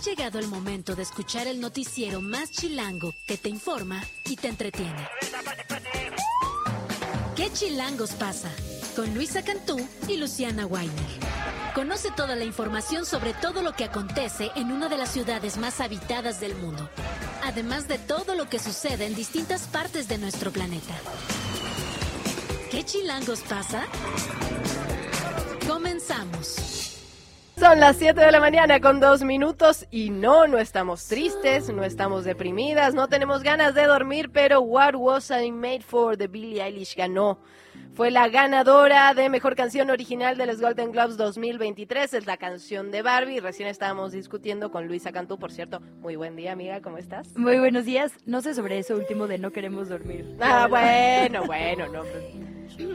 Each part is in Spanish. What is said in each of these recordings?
llegado el momento de escuchar el noticiero más chilango que te informa y te entretiene. ¿Qué chilangos pasa? Con Luisa Cantú y Luciana Weiner. Conoce toda la información sobre todo lo que acontece en una de las ciudades más habitadas del mundo, además de todo lo que sucede en distintas partes de nuestro planeta. ¿Qué chilangos pasa? Comenzamos. Son las 7 de la mañana con dos minutos y no, no estamos tristes, no estamos deprimidas, no tenemos ganas de dormir, pero What Was I Made For de Billie Eilish ganó. Fue la ganadora de Mejor Canción Original de los Golden Globes 2023. Es la canción de Barbie. Recién estábamos discutiendo con Luisa Cantú, por cierto. Muy buen día, amiga. ¿Cómo estás? Muy buenos días. No sé sobre eso último de no queremos dormir. Ah, bueno, bueno, no.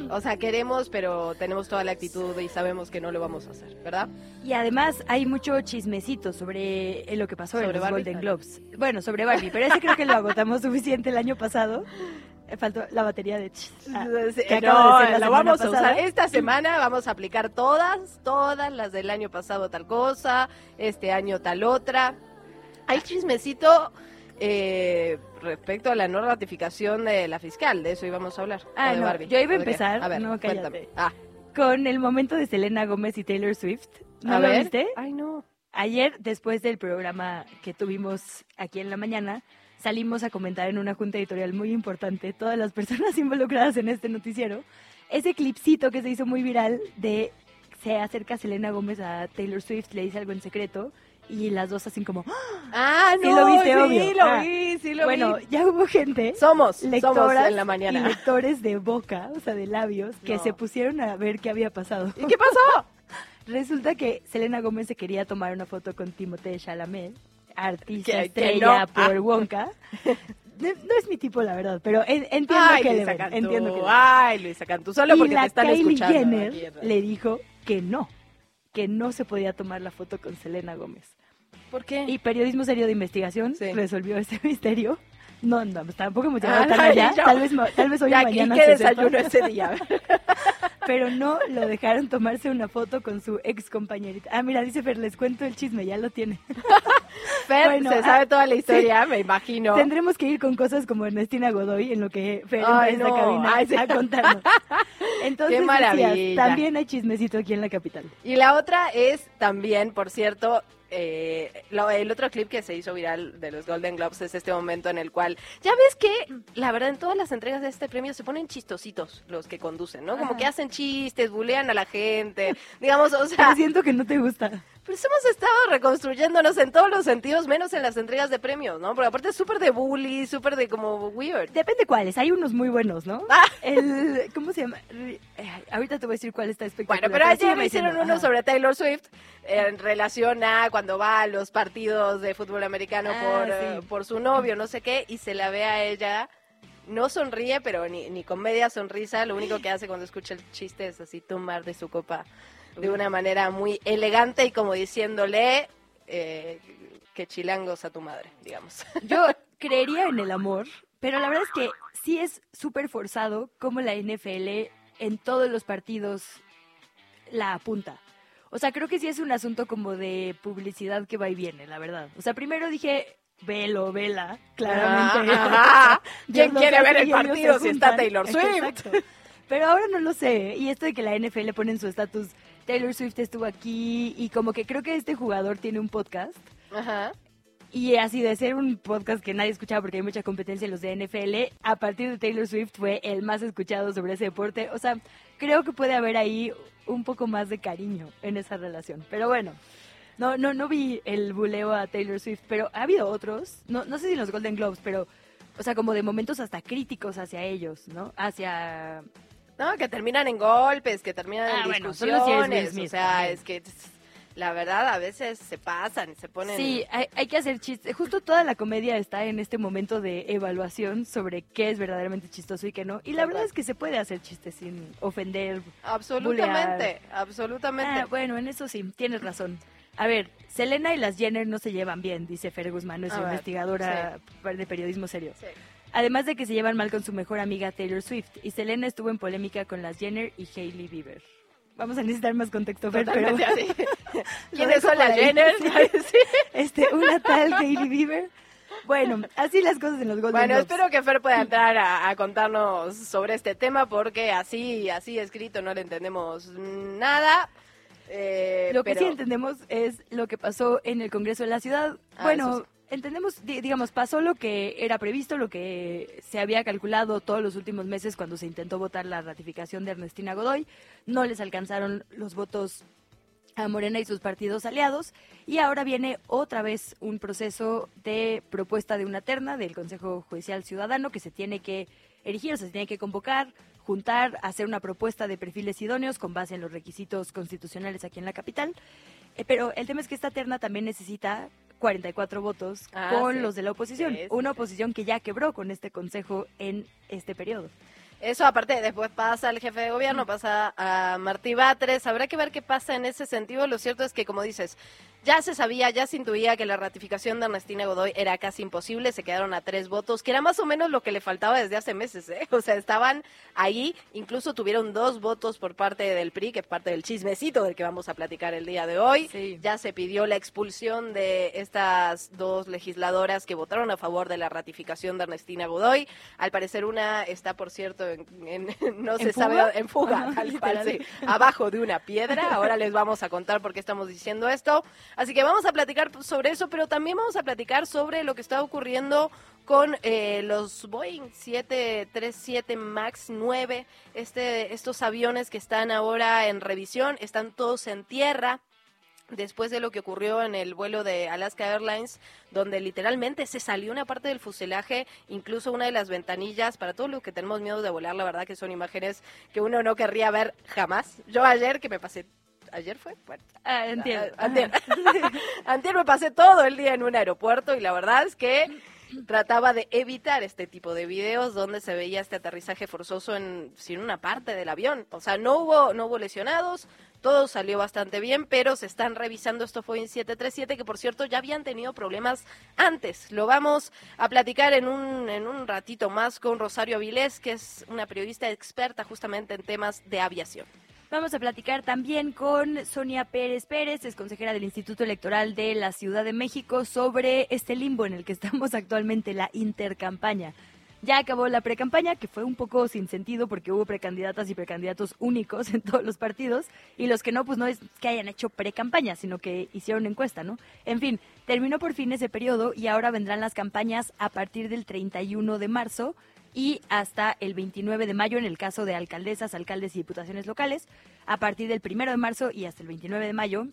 O sea, queremos, pero tenemos toda la actitud y sabemos que no lo vamos a hacer, ¿verdad? Y además hay mucho chismecito sobre eh, lo que pasó en los Golden Globes. Bueno, sobre Barbie, pero ese creo que lo agotamos suficiente el año pasado. Eh, faltó la batería de ah, que no, de la vamos a usar esta semana vamos a aplicar todas todas las del año pasado tal cosa este año tal otra hay chismecito eh, respecto a la no ratificación de la fiscal, de eso íbamos a hablar. Ah, yo iba a empezar, a ver, no, cállate. Ah. Con el momento de Selena Gómez y Taylor Swift. ¿No lo viste? Ay, no. Ayer, después del programa que tuvimos aquí en la mañana, salimos a comentar en una junta editorial muy importante, todas las personas involucradas en este noticiero, ese clipcito que se hizo muy viral de se acerca Selena Gómez a Taylor Swift, le dice algo en secreto y las dos así como ah no sí lo viste sí lo ah. vi sí lo bueno ya hubo gente somos lectoras en la mañana. y lectores de boca o sea de labios que se pusieron a ver qué había pasado. Y qué pasó resulta que Selena Gómez se quería tomar una foto con Timothée Chalamet artista estrella por Wonka. No, es mi tipo, la verdad, pero entiendo que le entiendo que Ay, Luisa Cantú, solo porque te están Kylie escuchando. Jenner le dijo que no, que no se podía tomar la foto con Selena Gómez. ¿Por qué? Y Periodismo Serio de Investigación resolvió ese misterio. No, no, pues tampoco llegado tan allá. Tal vez, tal vez hoy ya, mañana. ¿Y qué desayuno ese día? Pero no lo dejaron tomarse una foto con su ex compañerita. Ah, mira, dice Fer, les cuento el chisme, ya lo tiene. Fer se sabe ah, toda la historia, me imagino. Tendremos que ir con cosas como Ernestina Godoy en lo que Fer entra en esta cabina a contarnos. Entonces, Qué maravilla. también hay chismecito aquí en la capital. Y la otra es también, por cierto, eh, el otro clip que se hizo viral de los Golden Globes es este momento en el cual, ya ves que, la verdad, en todas las entregas de este premio se ponen chistositos los que conducen, ¿no? Como que hacen chistes, bulean a la gente, digamos, o sea... siento que no te gusta. Pues hemos estado reconstruyéndonos en todos los sentidos, menos en las entregas de premios, ¿no? Porque aparte es súper de bully, súper de como weird. Depende cuáles, hay unos muy buenos, ¿no? Ah. El, ¿cómo se llama? Eh, ahorita te voy a decir cuál está espectacular. Bueno, pero ayer me hicieron uno sobre Taylor Swift en relación a cuando va a los partidos de fútbol americano ah, por, eh, por su novio, no sé qué, y se la ve a ella no sonríe, pero ni, ni con media sonrisa. Lo único que hace cuando escucha el chiste es así tomar de su copa de una manera muy elegante y como diciéndole eh, que chilangos a tu madre, digamos. Yo creería en el amor, pero la verdad es que sí es súper forzado como la NFL en todos los partidos la apunta. O sea, creo que sí es un asunto como de publicidad que va y viene, la verdad. O sea, primero dije, velo, vela, claramente. ¿Quién quiere ver el partido si está Taylor Swift? Pero ahora no lo sé. Y esto de que la NFL pone en su estatus Taylor Swift estuvo aquí y como que creo que este jugador tiene un podcast. Ajá. Y así de ser un podcast que nadie escuchaba porque hay mucha competencia en los de NFL, a partir de Taylor Swift fue el más escuchado sobre ese deporte. O sea, creo que puede haber ahí un poco más de cariño en esa relación. Pero bueno, no, no, no vi el buleo a Taylor Swift, pero ha habido otros, no, no sé si en los Golden Globes, pero, o sea, como de momentos hasta críticos hacia ellos, ¿no? Hacia no, que terminan en golpes, que terminan en ah, discusiones. o sea, es que la verdad a veces se pasan, se ponen... Sí, hay, que hacer chistes. Justo toda la comedia está en este momento de evaluación sobre qué es verdaderamente chistoso y qué no. Y la verdad es que se puede hacer chistes sin ofender. Absolutamente, absolutamente. Ah, bueno, en eso sí, tienes razón. A ver, Selena y las Jenner no se llevan bien, dice Fer Guzmán, es investigadora de periodismo serio. Sí. Además de que se llevan mal con su mejor amiga Taylor Swift y Selena estuvo en polémica con las Jenner y Hailey Bieber. vamos a necesitar más contexto, Fer, pero... ¿Quiénes son las Jenner? este, una tal Hailey Bieber. Bueno, así las cosas en los Golden Bueno, espero que Fer pueda entrar a, contarnos sobre este tema porque así, así escrito no le entendemos nada. Eh, lo que sí entendemos es lo que pasó en el Congreso de la Ciudad. Ah, bueno, entendemos, digamos, pasó lo que era previsto, lo que se había calculado todos los últimos meses cuando se intentó votar la ratificación de Ernestina Godoy. No les alcanzaron los votos a Morena y sus partidos aliados y ahora viene otra vez un proceso de propuesta de una terna del Consejo Judicial Ciudadano que se tiene que erigir, o se tiene que convocar, juntar, hacer una propuesta de perfiles idóneos con base en los requisitos constitucionales aquí en la capital. Eh, pero el tema es que esta terna también necesita 44 votos ah, con los de la oposición. una oposición que ya quebró con este consejo en este periodo. Eso aparte, después pasa al jefe de gobierno, pasa a Martí Batres, habrá que ver qué pasa en ese sentido. Lo cierto es que, como dices, ya se sabía, ya se intuía que la ratificación de Ernestina Godoy era casi imposible, se quedaron a tres votos, que era más o menos lo que le faltaba desde hace meses, ¿eh? O sea, estaban ahí, incluso tuvieron dos votos por parte del PRI, que es parte del chismecito del que vamos a platicar el día de hoy. Ya se pidió la expulsión de estas dos legisladoras que votaron a favor de la ratificación de Ernestina Godoy. Al parecer una está, por cierto, en, no se sabe, en fuga, abajo de una piedra. Ahora les vamos a contar por qué estamos diciendo esto. Así que vamos a platicar sobre eso, pero también vamos a platicar sobre lo que está ocurriendo con eh, los Boeing 737 MAX 9, este, estos aviones que están ahora en revisión, están todos en tierra después de lo que ocurrió en el vuelo de Alaska Airlines, donde literalmente se salió una parte del fuselaje, incluso una de las ventanillas, para todos los que tenemos miedo de volar, la verdad que son imágenes que uno no querría ver jamás. Yo ayer que me pasé ¿Ayer fue? Bueno, ah, entiendo. Ah, antier, me pasé todo el día en un aeropuerto y la verdad es que trataba de evitar este tipo de videos donde se veía este aterrizaje forzoso en sin una parte del avión. O sea, no hubo no hubo lesionados, todo salió bastante bien, pero se están revisando esto fue en 737 que por cierto ya habían tenido problemas antes. Lo vamos a platicar en un en un ratito más con Rosario Avilés, que es una periodista experta justamente en temas de aviación. Vamos a platicar también con Sonia Pérez Pérez, es consejera del Instituto Electoral de la Ciudad de México, sobre este limbo en el que estamos actualmente, la intercampaña. Ya acabó la precampaña, que fue un poco sin sentido porque hubo precandidatas y precandidatos únicos en todos los partidos, y los que no, pues no es que hayan hecho precampaña, sino que hicieron encuesta, ¿no? En fin, terminó por fin ese periodo y ahora vendrán las campañas a partir del 31 de marzo y hasta el 29 de mayo en el caso de alcaldesas, alcaldes y diputaciones locales, a partir del 1 de marzo y hasta el 29 de mayo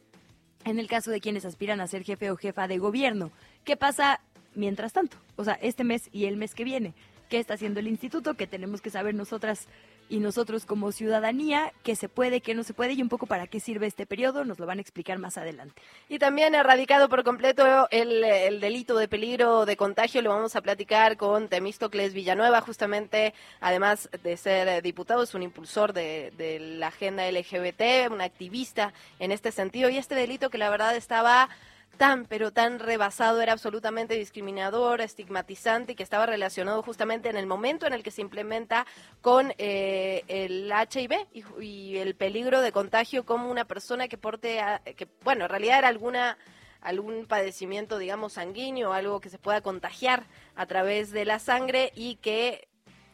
en el caso de quienes aspiran a ser jefe o jefa de gobierno. ¿Qué pasa mientras tanto? O sea, este mes y el mes que viene. ¿Qué está haciendo el instituto? Que tenemos que saber nosotras y nosotros como ciudadanía qué se puede, qué no se puede y un poco para qué sirve este periodo, nos lo van a explicar más adelante. Y también erradicado por completo el, delito de peligro de contagio, lo vamos a platicar con Temístocles Villanueva, justamente, además de ser diputado, es un impulsor de, de la agenda LGBT, un activista en este sentido, y este delito que la verdad estaba tan, pero tan rebasado, era absolutamente discriminador, estigmatizante y que estaba relacionado justamente en el momento en el que se implementa con eh, el HIV y, el peligro de contagio como una persona que porte, que bueno, en realidad era alguna algún padecimiento, digamos, sanguíneo, algo que se pueda contagiar a través de la sangre y que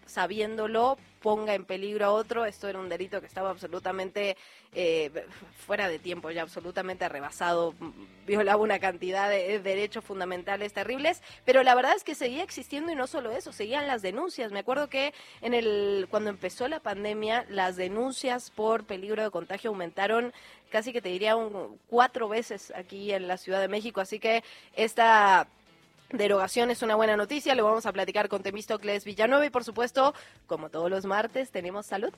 sabiéndolo ponga en peligro a otro. Esto era un delito que estaba absolutamente eh, fuera de tiempo, ya absolutamente rebasado, violaba una cantidad de derechos fundamentales terribles, pero la verdad es que seguía existiendo y no solo eso, seguían las denuncias. Me acuerdo que en el cuando empezó la pandemia, las denuncias por peligro de contagio aumentaron casi que te diría un, cuatro veces aquí en la Ciudad de México, así que esta derogación es una buena noticia. Lo vamos a platicar con Temístocles Villanueva y, por supuesto, como todos los martes, tenemos salud.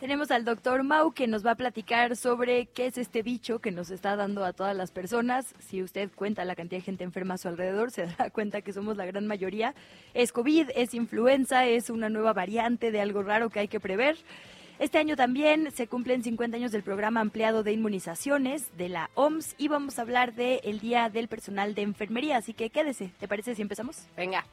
Tenemos al doctor Mau que nos va a platicar sobre qué es este bicho que nos está dando a todas las personas. Si usted cuenta la cantidad de gente enferma a su alrededor, se dará cuenta que somos la gran mayoría. Es COVID, es influenza, es una nueva variante de algo raro que hay que prever. Este año también se cumplen 50 años del programa ampliado de inmunizaciones de la OMS y vamos a hablar del Día del Personal de Enfermería, así que quédese. ¿Te parece si empezamos? Venga.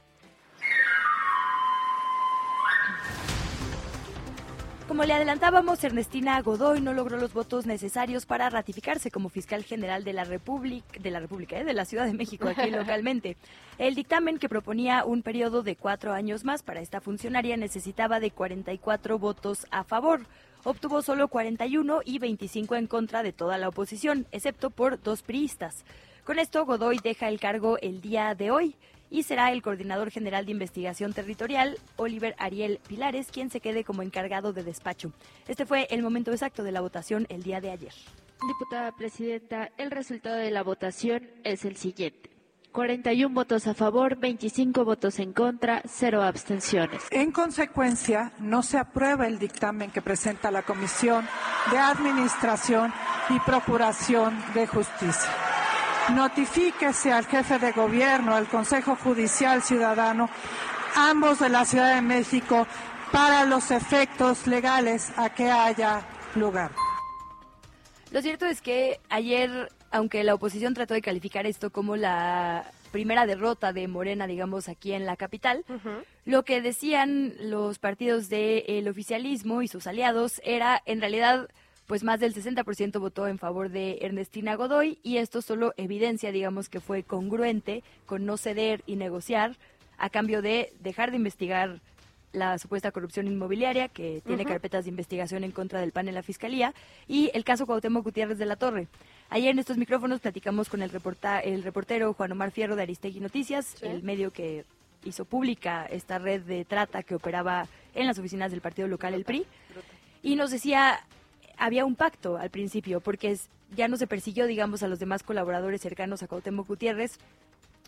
Como le adelantábamos, Ernestina Godoy no logró los votos necesarios para ratificarse como fiscal general de la República, de la República, ¿eh? de la Ciudad de México, aquí localmente. El dictamen que proponía un periodo de cuatro años más para esta funcionaria necesitaba de 44 votos a favor. Obtuvo solo 41 y 25 en contra de toda la oposición, excepto por dos priistas. Con esto, Godoy deja el cargo el día de hoy y será el coordinador general de investigación territorial, Oliver Ariel Pilares, quien se quede como encargado de despacho. Este fue el momento exacto de la votación el día de ayer. Diputada presidenta, el resultado de la votación es el siguiente. 41 votos a favor, 25 votos en contra, 0 abstenciones. En consecuencia, no se aprueba el dictamen que presenta la Comisión de Administración y Procuración de Justicia notifíquese al jefe de gobierno, al Consejo Judicial Ciudadano, ambos de la Ciudad de México, para los efectos legales a que haya lugar. Lo cierto es que ayer, aunque la oposición trató de calificar esto como la primera derrota de Morena, digamos, aquí en la capital, lo que decían los partidos del oficialismo y sus aliados era en realidad pues más del 60% votó en favor de Ernestina Godoy y esto solo evidencia, digamos, que fue congruente con no ceder y negociar a cambio de dejar de investigar la supuesta corrupción inmobiliaria, que tiene carpetas de investigación en contra del PAN en la Fiscalía, y el caso Cuauhtémoc Gutiérrez de la Torre. Ayer en estos micrófonos platicamos con el, reporta, el reportero Juan Omar Fierro de Aristegui Noticias, el medio que hizo pública esta red de trata que operaba en las oficinas del partido local, el PRI, y nos decía había un pacto al principio, porque ya no se persiguió, digamos, a los demás colaboradores cercanos a Cuauhtémoc Gutiérrez.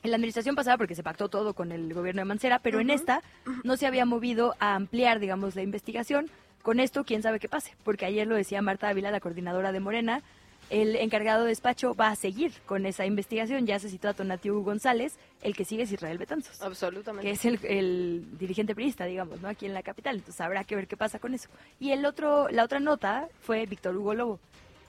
En la administración pasada, porque se pactó todo con el gobierno de Mancera, pero en esta no se había movido a ampliar, digamos, la investigación. Con esto, quién sabe qué pase, porque ayer lo decía Marta Ávila, la coordinadora de Morena, el encargado de despacho va a seguir con esa investigación. Ya se citó a Tonatiu González, el que sigue es Israel Betanzos. Absolutamente. Que es el, dirigente priista, digamos, ¿no? Aquí en la capital. Entonces habrá que ver qué pasa con eso. Y el otro, la otra nota fue Víctor Hugo Lobo,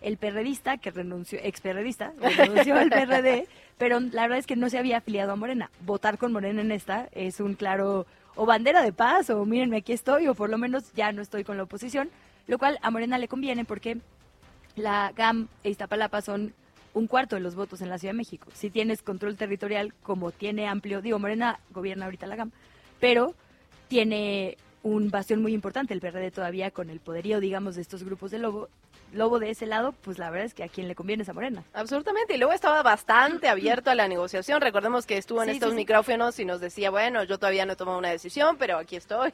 el perredista que renunció, ex perredista, renunció al PRD, pero la verdad es que no se había afiliado a Morena. Votar con Morena en esta es un claro o bandera de paz o mírenme aquí estoy o por lo menos ya no estoy con la oposición, lo cual a Morena le conviene porque la GAM e Iztapalapa son un cuarto de los votos en la Ciudad de México. Si tienes control territorial, como tiene amplio, digo, Morena gobierna ahorita la GAM, pero tiene un bastión muy importante, el PRD todavía con el poderío, digamos, de estos grupos de lobo, lobo de ese lado, pues la verdad es que a quien le conviene es a Morena. Absolutamente, y luego estaba bastante abierto a la negociación. Recordemos que estuvo en estos micrófonos y nos decía, bueno, yo todavía no he tomado una decisión, pero aquí estoy.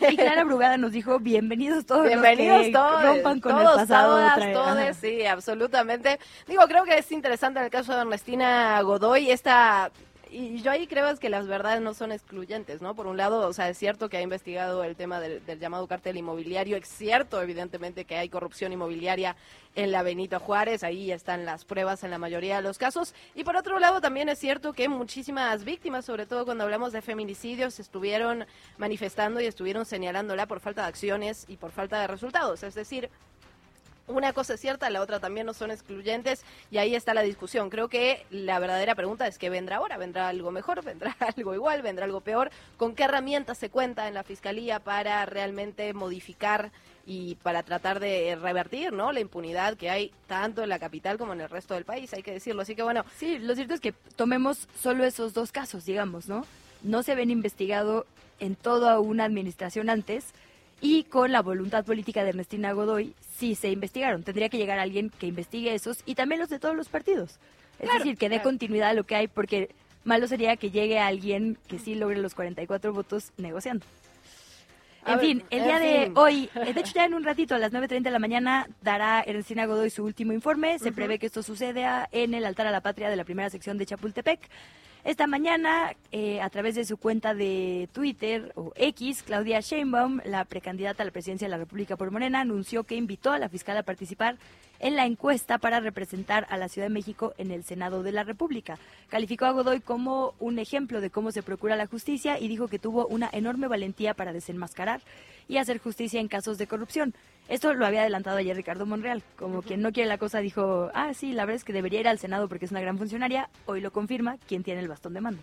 Y Clara Brugada nos dijo, bienvenidos todos bienvenidos los que todos, rompan con el pasado. Todas, todos, sí, absolutamente. Digo, creo que es interesante en el caso de Ernestina Godoy esta y yo ahí creo es que las verdades no son excluyentes, ¿no? Por un lado, o sea, es cierto que ha investigado el tema del, llamado cartel inmobiliario, es cierto, evidentemente, que hay corrupción inmobiliaria en la Benito Juárez, ahí están las pruebas en la mayoría de los casos. Y por otro lado, también es cierto que muchísimas víctimas, sobre todo cuando hablamos de feminicidios, estuvieron manifestando y estuvieron señalándola por falta de acciones y por falta de resultados. Es decir, una cosa es cierta, la otra también no son excluyentes y ahí está la discusión. Creo que la verdadera pregunta es qué vendrá ahora. ¿Vendrá algo mejor? ¿Vendrá algo igual? ¿Vendrá algo peor? ¿Con qué herramientas se cuenta en la Fiscalía para realmente modificar y para tratar de revertir ¿no? la impunidad que hay tanto en la capital como en el resto del país? Hay que decirlo. Así que bueno. Sí, lo cierto es que tomemos solo esos dos casos, digamos, ¿no? No se ven investigado en toda una administración antes y con la voluntad política de Ernestina Godoy sí se investigaron. Tendría que llegar alguien que investigue esos y también los de todos los partidos. Es decir, que dé continuidad a lo que hay, porque malo sería que llegue alguien que sí logre los 44 votos negociando. En fin, el día de hoy, eh, de hecho ya en un ratito, a las 9.30 de la mañana, dará Ernestina Godoy su último informe. Se prevé que esto suceda en el altar a la patria de la primera sección de Chapultepec. Esta mañana, eh, a través de su cuenta de Twitter o X, Claudia Sheinbaum, la precandidata a la presidencia de la República por Morena, anunció que invitó a la fiscal a participar en la encuesta para representar a la Ciudad de México en el Senado de la República. Calificó a Godoy como un ejemplo de cómo se procura la justicia y dijo que tuvo una enorme valentía para desenmascarar y hacer justicia en casos de corrupción. Esto lo había adelantado ayer Ricardo Monreal, como quien no quiere la cosa dijo, ah, sí, la verdad es que debería ir al Senado porque es una gran funcionaria, hoy lo confirma quien tiene el bastón de mando.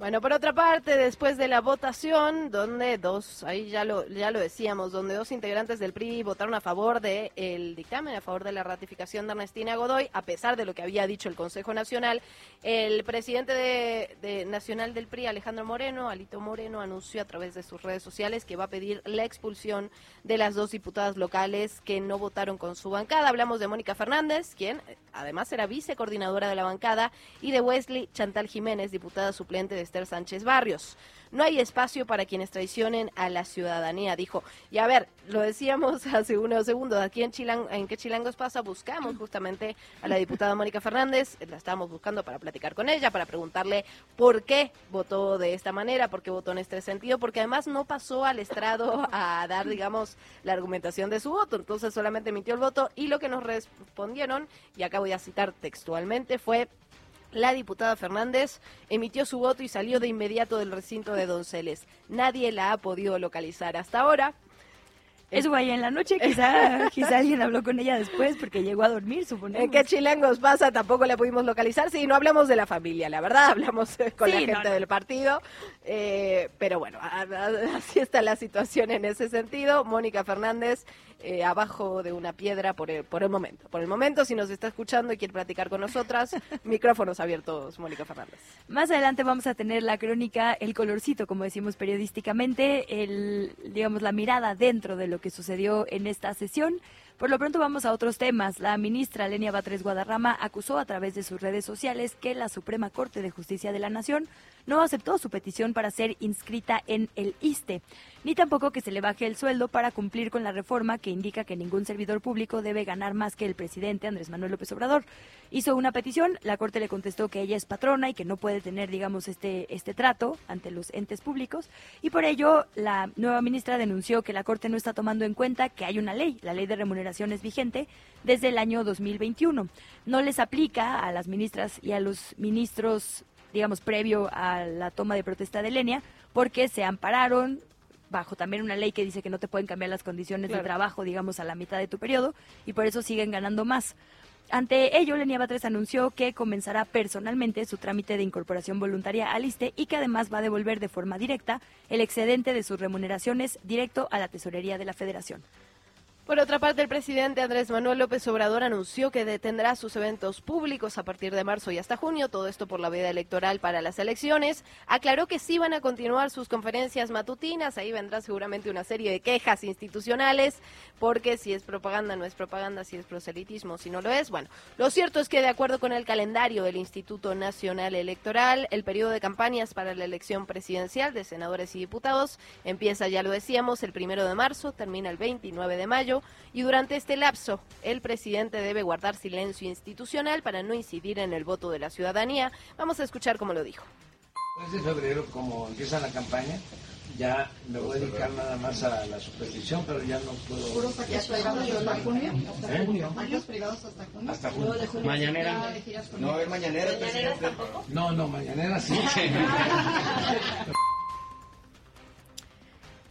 Bueno, por otra parte, después de la votación, donde dos, ahí ya lo, ya lo decíamos, donde dos integrantes del PRI votaron a favor del el dictamen, a favor de la ratificación de Ernestina Godoy, a pesar de lo que había dicho el Consejo Nacional, el presidente de, nacional del PRI, Alejandro Moreno, Alito Moreno, anunció a través de sus redes sociales que va a pedir la expulsión de las dos diputadas locales que no votaron con su bancada. Hablamos de Mónica Fernández, quien además era vicecoordinadora de la bancada, y de Wesley Chantal Jiménez, diputada suplente de Esther Sánchez Barrios. No hay espacio para quienes traicionen a la ciudadanía, dijo. Y a ver, lo decíamos hace unos segundos, aquí en, Chilang, en qué Chilangos pasa, buscamos justamente a la diputada Mónica Fernández, la estábamos buscando para platicar con ella, para preguntarle por qué votó de esta manera, por qué votó en este sentido, porque además no pasó al estrado a dar, digamos, la argumentación de su voto, entonces solamente emitió el voto y lo que nos respondieron, y acá voy a citar textualmente, fue la diputada Fernández emitió su voto y salió de inmediato del recinto de Donceles. Nadie la ha podido localizar hasta ahora. Eso vaya en la noche, quizá, quizá alguien habló con ella después porque llegó a dormir, suponemos. ¿En qué chilangos pasa? Tampoco la pudimos localizar. Sí, no hablamos de la familia, la verdad, hablamos con la gente del partido. Eh, pero bueno, así está la situación en ese sentido. Mónica Fernández eh, abajo de una piedra por el, por el momento. Por el momento, si nos está escuchando y quiere platicar con nosotras, micrófonos abiertos, Mónica Fernández. Más adelante vamos a tener la crónica, el colorcito, como decimos periodísticamente, el, digamos, la mirada dentro de lo que sucedió en esta sesión. Por lo pronto vamos a otros temas. La ministra Lenia Batres Guadarrama acusó a través de sus redes sociales que la Suprema Corte de Justicia de la Nación no aceptó su petición para ser inscrita en el ISTE ni tampoco que se le baje el sueldo para cumplir con la reforma que indica que ningún servidor público debe ganar más que el presidente Andrés Manuel López Obrador. Hizo una petición, la Corte le contestó que ella es patrona y que no puede tener, digamos, este, este trato ante los entes públicos, y por ello la nueva ministra denunció que la Corte no está tomando en cuenta que hay una ley, la ley de remuneraciones vigente, desde el año 2021. No les aplica a las ministras y a los ministros digamos, previo a la toma de protesta de Lenia, porque se ampararon, bajo también una ley que dice que no te pueden cambiar las condiciones de trabajo, digamos, a la mitad de tu periodo, y por eso siguen ganando más. Ante ello, Lenia Batres anunció que comenzará personalmente su trámite de incorporación voluntaria al ISTE y que además va a devolver de forma directa el excedente de sus remuneraciones directo a la tesorería de la Federación. Por otra parte, el presidente Andrés Manuel López Obrador anunció que detendrá sus eventos públicos a partir de marzo y hasta junio, todo esto por la veda electoral para las elecciones. Aclaró que sí van a continuar sus conferencias matutinas, ahí vendrá seguramente una serie de quejas institucionales, porque si es propaganda no es propaganda, si es proselitismo, si no lo es. Bueno, lo cierto es que de acuerdo con el calendario del Instituto Nacional Electoral, el periodo de campañas para la elección presidencial de senadores y diputados empieza, ya lo decíamos, el primero de marzo, termina el 29 de mayo y durante este lapso el presidente debe guardar silencio institucional para no incidir en el voto de la ciudadanía. Vamos a escuchar cómo lo dijo. Desde febrero, como empieza la campaña, ya me voy a dedicar nada más a la superstición, pero ya no puedo. ¿Puros privados hasta junio? ¿Hasta ¿Eh? junio? privados hasta junio? Hasta junio. Mañanera. No, es mañanera. ¿Mañanera tampoco? No, no, mañanera sí.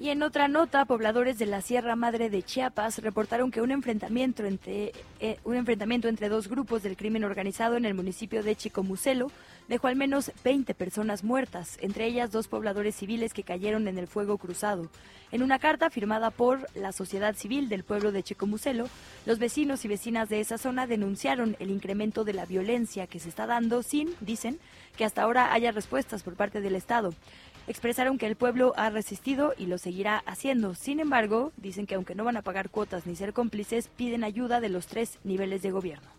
Y en otra nota, pobladores de la Sierra Madre de Chiapas reportaron que un enfrentamiento entre, eh, un enfrentamiento entre dos grupos del crimen organizado en el municipio de Chicomucelo dejó al menos 20 personas muertas, entre ellas dos pobladores civiles que cayeron en el fuego cruzado. En una carta firmada por la sociedad civil del pueblo de Chicomucelo, los vecinos y vecinas de esa zona denunciaron el incremento de la violencia que se está dando sin, dicen, que hasta ahora haya respuestas por parte del Estado expresaron que el pueblo ha resistido y lo seguirá haciendo. Sin embargo, dicen que aunque no van a pagar cuotas ni ser cómplices, piden ayuda de los tres niveles de gobierno.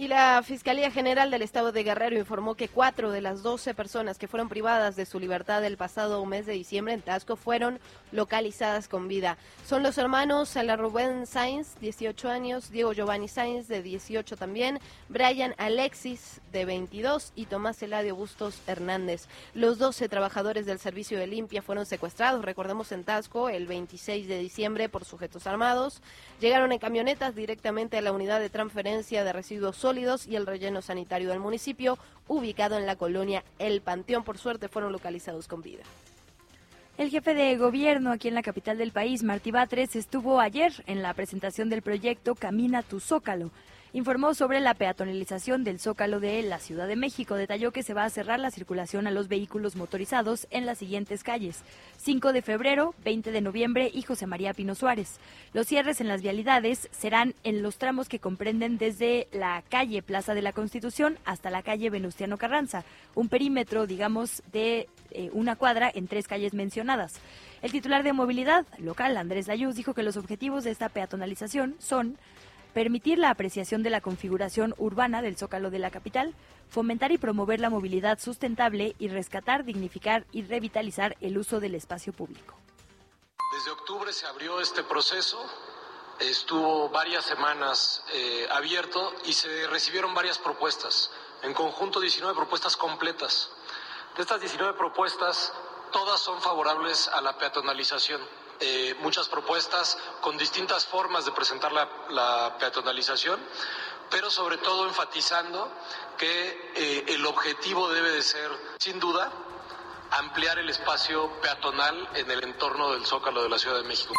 Y la Fiscalía General del Estado de Guerrero informó que cuatro de las doce personas que fueron privadas de su libertad el pasado mes de diciembre en Tasco fueron localizadas con vida. Son los hermanos Sala Rubén Sainz, 18 años, Diego Giovanni Sainz, de 18 también, Brian Alexis, de 22, y Tomás Eladio Bustos Hernández. Los doce trabajadores del Servicio de Limpia fueron secuestrados, recordemos, en Tasco el 26 de diciembre por sujetos armados. Llegaron en camionetas directamente a la unidad de transferencia de residuos sólidos y el relleno sanitario del municipio, ubicado en la colonia El Panteón. Por suerte fueron localizados con vida. El jefe de gobierno aquí en la capital del país, Martí Batres, estuvo ayer en la presentación del proyecto Camina tu Zócalo. Informó sobre la peatonalización del Zócalo de la Ciudad de México. Detalló que se va a cerrar la circulación a los vehículos motorizados en las siguientes calles: 5 de febrero, 20 de noviembre y José María Pino Suárez. Los cierres en las vialidades serán en los tramos que comprenden desde la calle Plaza de la Constitución hasta la calle Venustiano Carranza, un perímetro, digamos, de eh, una cuadra en tres calles mencionadas. El titular de movilidad local, Andrés Layuz, dijo que los objetivos de esta peatonalización son permitir la apreciación de la configuración urbana del zócalo de la capital, fomentar y promover la movilidad sustentable y rescatar, dignificar y revitalizar el uso del espacio público. Desde octubre se abrió este proceso, estuvo varias semanas eh, abierto y se recibieron varias propuestas, en conjunto 19 propuestas completas. De estas 19 propuestas, todas son favorables a la peatonalización. Eh, muchas propuestas con distintas formas de presentar la, peatonalización, pero sobre todo enfatizando que eh, el objetivo debe de ser, sin duda, ampliar el espacio peatonal en el entorno del Zócalo de la Ciudad de México.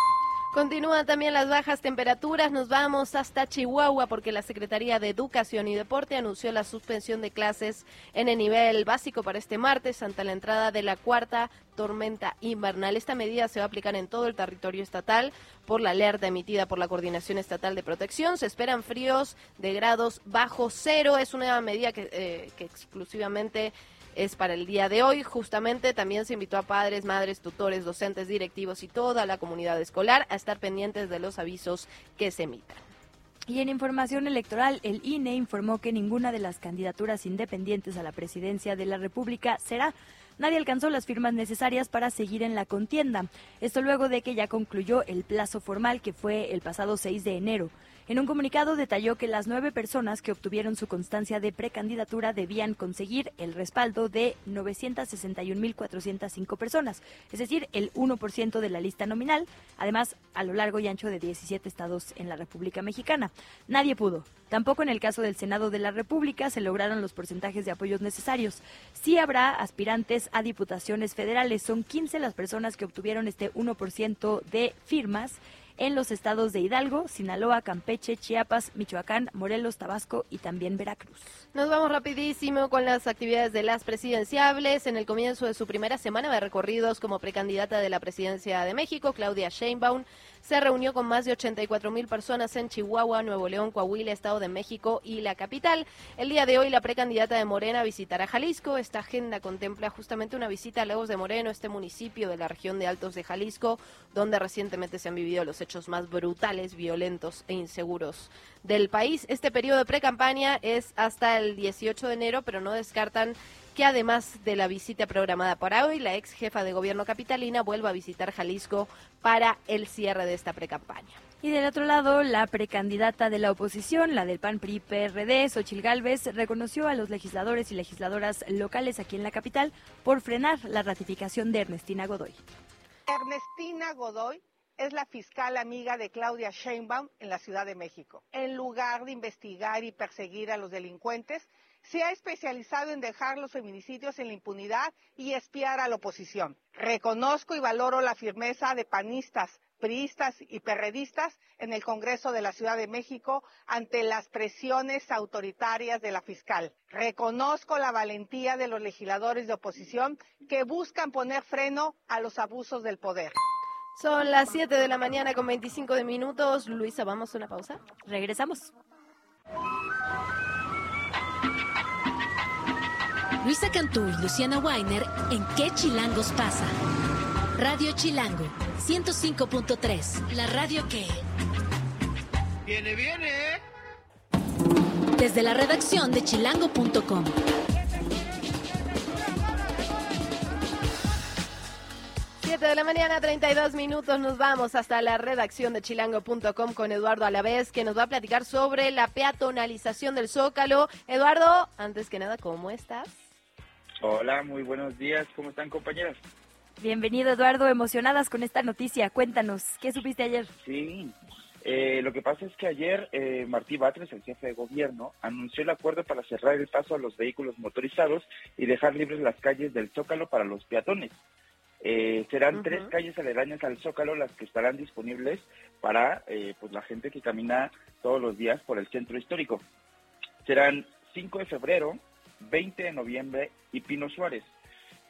Continúan también las bajas temperaturas. Nos vamos hasta Chihuahua porque la Secretaría de Educación y Deporte anunció la suspensión de clases en el nivel básico para este martes ante la entrada de la cuarta tormenta invernal. Esta medida se va a aplicar en todo el territorio estatal por la alerta emitida por la Coordinación Estatal de Protección. Se esperan fríos de grados bajo cero. Es una medida que, eh, que exclusivamente es para el día de hoy. Justamente también se invitó a padres, madres, tutores, docentes, directivos y toda la comunidad escolar a estar pendientes de los avisos que se emitan. Y en información electoral, el INE informó que ninguna de las candidaturas independientes a la presidencia de la República será nadie alcanzó las firmas necesarias para seguir en la contienda. Esto luego de que ya concluyó el plazo formal que fue el pasado 6 de enero. En un comunicado detalló que las nueve personas que obtuvieron su constancia de precandidatura debían conseguir el respaldo de 961.405 personas, es decir, el 1% de la lista nominal, además a lo largo y ancho de 17 estados en la República Mexicana. Nadie pudo. Tampoco en el caso del Senado de la República se lograron los porcentajes de apoyos necesarios. Sí habrá aspirantes a diputaciones federales. Son 15 las personas que obtuvieron este 1% de firmas en los estados de Hidalgo, Sinaloa, Campeche, Chiapas, Michoacán, Morelos, Tabasco y también Veracruz. Nos vamos rapidísimo con las actividades de las presidenciables. En el comienzo de su primera semana de recorridos como precandidata de la presidencia de México, Claudia Sheinbaum se reunió con más de 84 mil personas en Chihuahua, Nuevo León, Coahuila, Estado de México y la capital. El día de hoy la precandidata de Morena visitará Jalisco. Esta agenda contempla justamente una visita a Lagos de Moreno, este municipio de la región de Altos de Jalisco, donde recientemente se han vivido los hechos más brutales, violentos e inseguros del país. Este periodo de precampaña es hasta el 18 de enero, pero no descartan que además de la visita programada para hoy, la ex jefa de gobierno capitalina vuelva a visitar Jalisco para el cierre de esta precampaña. Y del otro lado, la precandidata de la oposición, la del PAN-PRI-PRD, Xochil Gálvez, reconoció a los legisladores y legisladoras locales aquí en la capital por frenar la ratificación de Ernestina Godoy. Ernestina Godoy es la fiscal amiga de Claudia Sheinbaum en la Ciudad de México. En lugar de investigar y perseguir a los delincuentes, se ha especializado en dejar los feminicidios en la impunidad y espiar a la oposición. Reconozco y valoro la firmeza de panistas, priistas y perredistas en el Congreso de la Ciudad de México ante las presiones autoritarias de la fiscal. Reconozco la valentía de los legisladores de oposición que buscan poner freno a los abusos del poder. Son las 7 de la mañana con 25 de minutos. Luisa, ¿vamos a una pausa? Regresamos. Luisa Cantú y Luciana Weiner en ¿Qué Chilangos pasa? Radio Chilango, 105.3, la radio que... Viene, viene. Desde la redacción de chilango.com. 7 de la mañana, 32 minutos, nos vamos hasta la redacción de chilango.com con Eduardo Alavés, que nos va a platicar sobre la peatonalización del Zócalo. Eduardo, antes que nada, ¿cómo estás? Hola, muy buenos días. ¿Cómo están, compañeras? Bienvenido, Eduardo. Emocionadas con esta noticia. Cuéntanos, ¿qué supiste ayer? Sí, eh, lo que pasa es que ayer eh, Martí Batres, el jefe de gobierno, anunció el acuerdo para cerrar el paso a los vehículos motorizados y dejar libres las calles del Zócalo para los peatones. Eh, serán tres calles aledañas al Zócalo las que estarán disponibles para eh, pues la gente que camina todos los días por el centro histórico. Serán 5 de febrero, 20 de noviembre y Pino Suárez.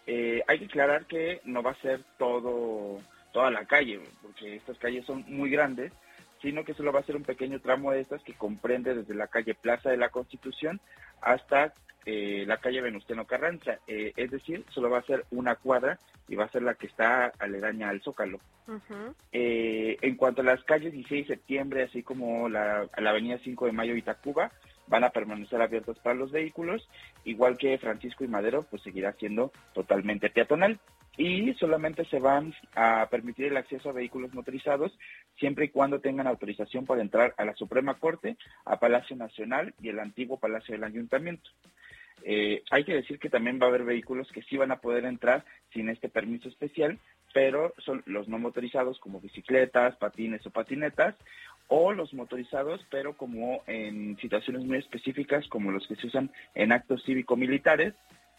Eh, hay que aclarar que no va a ser todo toda la calle, porque estas calles son muy grandes, sino que solo va a ser un pequeño tramo de estas que comprende desde la calle Plaza de la Constitución hasta eh, la calle Venustiano Carranza. Eh, es decir, solo va a ser una cuadra y va a ser la que está aledaña al Zócalo. en cuanto a las calles 16 de septiembre, así como la, la avenida 5 de Mayo y Tacuba, van a permanecer abiertos para los vehículos, igual que Francisco y Madero, pues seguirá siendo totalmente peatonal. Y solamente se van a permitir el acceso a vehículos motorizados siempre y cuando tengan autorización para entrar a la Suprema Corte, a Palacio Nacional y el antiguo Palacio del Ayuntamiento. Eh, hay que decir que también va a haber vehículos que sí van a poder entrar sin este permiso especial, pero son los no motorizados como bicicletas, patines o patinetas, o los motorizados, pero como en situaciones muy específicas como los que se usan en actos cívico-militares,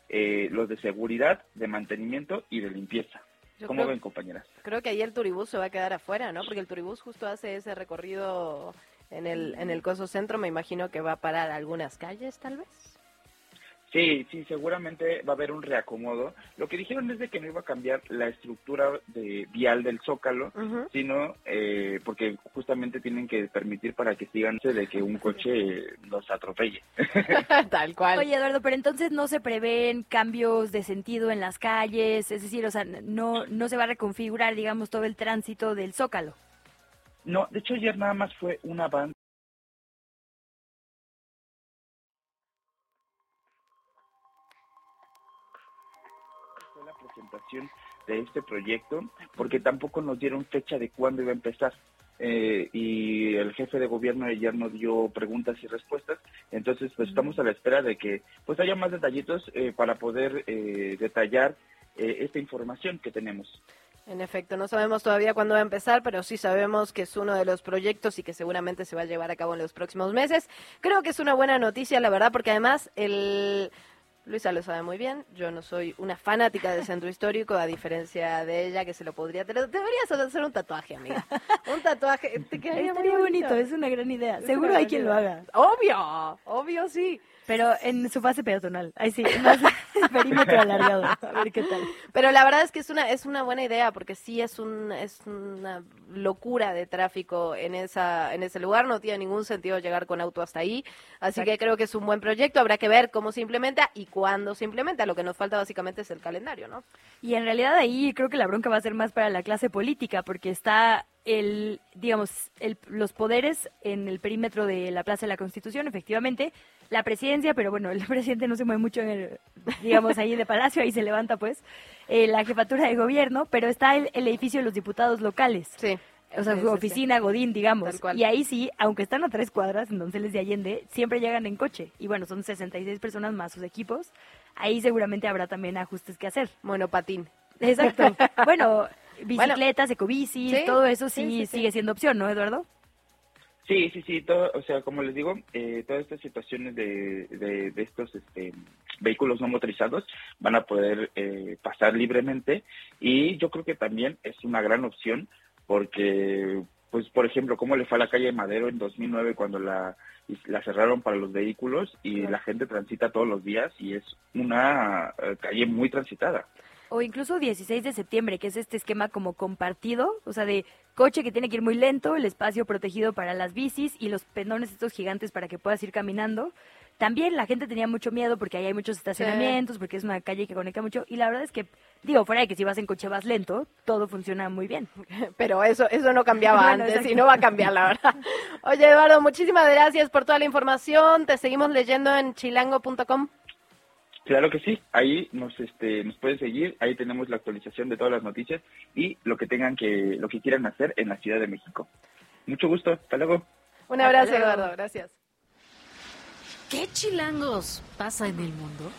eh, los de seguridad, de mantenimiento y de limpieza. ¿Cómo ven, compañeras? Creo que ahí el turibús se va a quedar afuera, ¿no? Porque el turibús justo hace ese recorrido en el, en el Coso Centro, me imagino que va a parar algunas calles, tal vez. Sí, sí, seguramente va a haber un reacomodo. Lo que dijeron es de que no iba a cambiar la estructura de vial del Zócalo, sino eh, porque justamente tienen que permitir para que sigan de que un coche los atropelle. Tal cual. Oye, Eduardo, pero entonces no se prevén cambios de sentido en las calles, es decir, o sea, no, no se va a reconfigurar, digamos, todo el tránsito del Zócalo. No, de hecho ayer nada más fue una banda de este proyecto, porque tampoco nos dieron fecha de cuándo iba a empezar. Eh, y el jefe de gobierno ayer nos dio preguntas y respuestas, entonces pues estamos a la espera de que pues haya más detallitos eh, para poder eh, detallar esta información que tenemos. En efecto, no sabemos todavía cuándo va a empezar, pero sí sabemos que es uno de los proyectos y que seguramente se va a llevar a cabo en los próximos meses. Creo que es una buena noticia, la verdad, porque además el Luisa lo sabe muy bien, yo no soy una fanática del centro histórico, a diferencia de ella que se lo podría tener. Deberías hacer un tatuaje, amiga. Un tatuaje, te quedaría muy bonito. es una gran idea. Seguro hay quien lo haga. Obvio, obvio sí. Pero en su fase peatonal. Ahí sí, más perímetro alargado. A ver qué tal. Pero la verdad es que es una es una buena idea porque sí es un es una locura de tráfico en esa en ese lugar, no tiene ningún sentido llegar con auto hasta ahí, así que creo que es un buen proyecto, habrá que ver cómo se implementa y cuándo se implementa, lo que nos falta básicamente es el calendario, ¿no? Y en realidad ahí creo que la bronca va a ser más para la clase política porque está el, digamos, el, los poderes en el perímetro de la Plaza de la Constitución, efectivamente, la presidencia, pero bueno, el presidente no se mueve mucho en el, digamos, ahí de Palacio, ahí se levanta pues, eh, la jefatura de gobierno, pero está el, edificio de los diputados locales. Sí. O sea, su oficina, Godín, digamos. Y ahí sí, aunque están a tres cuadras, en Donceles de Allende, siempre llegan en coche. Y bueno, son 66 personas más sus equipos. Ahí seguramente habrá también ajustes que hacer. Monopatín. Exacto. bueno, bicicletas, ecobicis, todo eso sí, sigue siendo opción, ¿no, Eduardo? Sí, sí, sí, todo, o sea, como les digo, eh, todas estas situaciones de, de, estos este, vehículos no motorizados van a poder eh, pasar libremente y yo creo que también es una gran opción porque, pues, por ejemplo, cómo le fue a la calle Madero en 2009 cuando la, la cerraron para los vehículos y la gente transita todos los días y es una eh, calle muy transitada o incluso 16 de septiembre, que es este esquema como compartido, o sea, de coche que tiene que ir muy lento, el espacio protegido para las bicis y los pendones estos gigantes para que puedas ir caminando. También la gente tenía mucho miedo porque ahí hay muchos estacionamientos, porque es una calle que conecta mucho y la verdad es que digo, fuera de que si vas en coche vas lento, todo funciona muy bien. Pero eso eso no cambiaba antes y no va a cambiar, la verdad. Oye, Eduardo, muchísimas gracias por toda la información. Te seguimos leyendo en chilango.com. Claro que sí, ahí nos este nos pueden seguir, ahí tenemos la actualización de todas las noticias y lo que tengan que lo que quieran hacer en la Ciudad de México. Mucho gusto, hasta luego. Un abrazo, Eduardo, gracias. ¿Qué chilangos pasa en el mundo?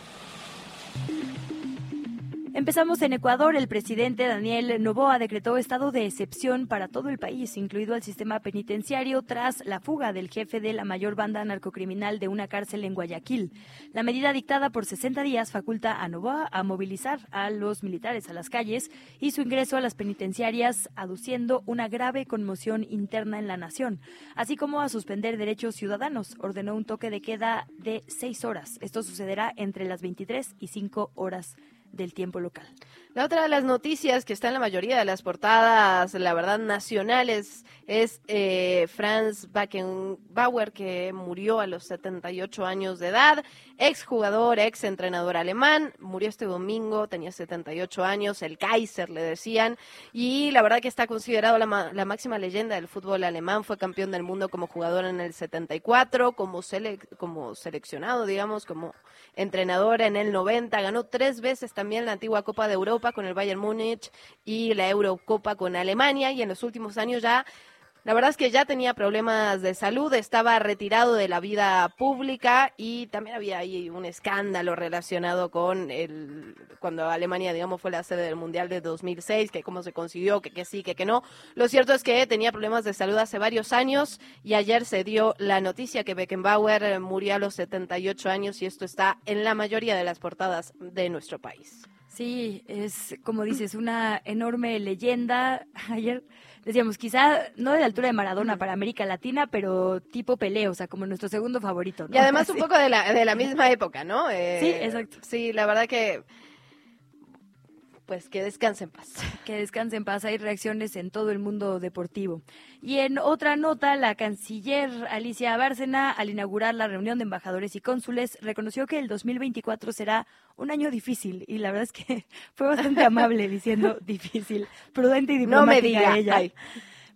Empezamos en Ecuador. El presidente Daniel Novoa decretó estado de excepción para todo el país, incluido el sistema penitenciario, tras la fuga del jefe de la mayor banda narcocriminal de una cárcel en Guayaquil. La medida dictada por 60 días faculta a Novoa a movilizar a los militares a las calles y su ingreso a las penitenciarias, aduciendo una grave conmoción interna en la nación, así como a suspender derechos ciudadanos. Ordenó un toque de queda de seis horas. Esto sucederá entre las 23 y 5 horas del tiempo local. La otra de las noticias que está en la mayoría de las portadas, la verdad, nacionales, es eh, Franz Beckenbauer, que murió a los 78 años de edad, exjugador, ex entrenador alemán, murió este domingo, tenía 78 años, el Kaiser le decían, y la verdad que está considerado la, la máxima leyenda del fútbol alemán, fue campeón del mundo como jugador en el 74, como, como seleccionado, digamos, como entrenador en el 90, ganó tres veces también la antigua Copa de Europa con el Bayern Múnich y la Eurocopa con Alemania y en los últimos años ya la verdad es que ya tenía problemas de salud, estaba retirado de la vida pública y también había ahí un escándalo relacionado con el cuando Alemania, digamos, fue la sede del Mundial de 2006, que cómo se consiguió, que, que sí, que, que no. Lo cierto es que tenía problemas de salud hace varios años y ayer se dio la noticia que Beckenbauer murió a los 78 años y esto está en la mayoría de las portadas de nuestro país. Sí, es como dices, una enorme leyenda. Ayer decíamos, quizá no de la altura de Maradona para América Latina, pero tipo Pelé, o sea, como nuestro segundo favorito. Y además un poco de la, de la misma época, ¿no? Eh, sí, exacto. Sí, la verdad que pues que descanse en paz. Que descanse en paz. Hay reacciones en todo el mundo deportivo. Y en otra nota, la canciller Alicia Bárcena, al inaugurar la reunión de embajadores y cónsules, reconoció que el 2024 será un año difícil. Y la verdad es que fue bastante amable diciendo difícil, prudente y diplomática no me diga, ella.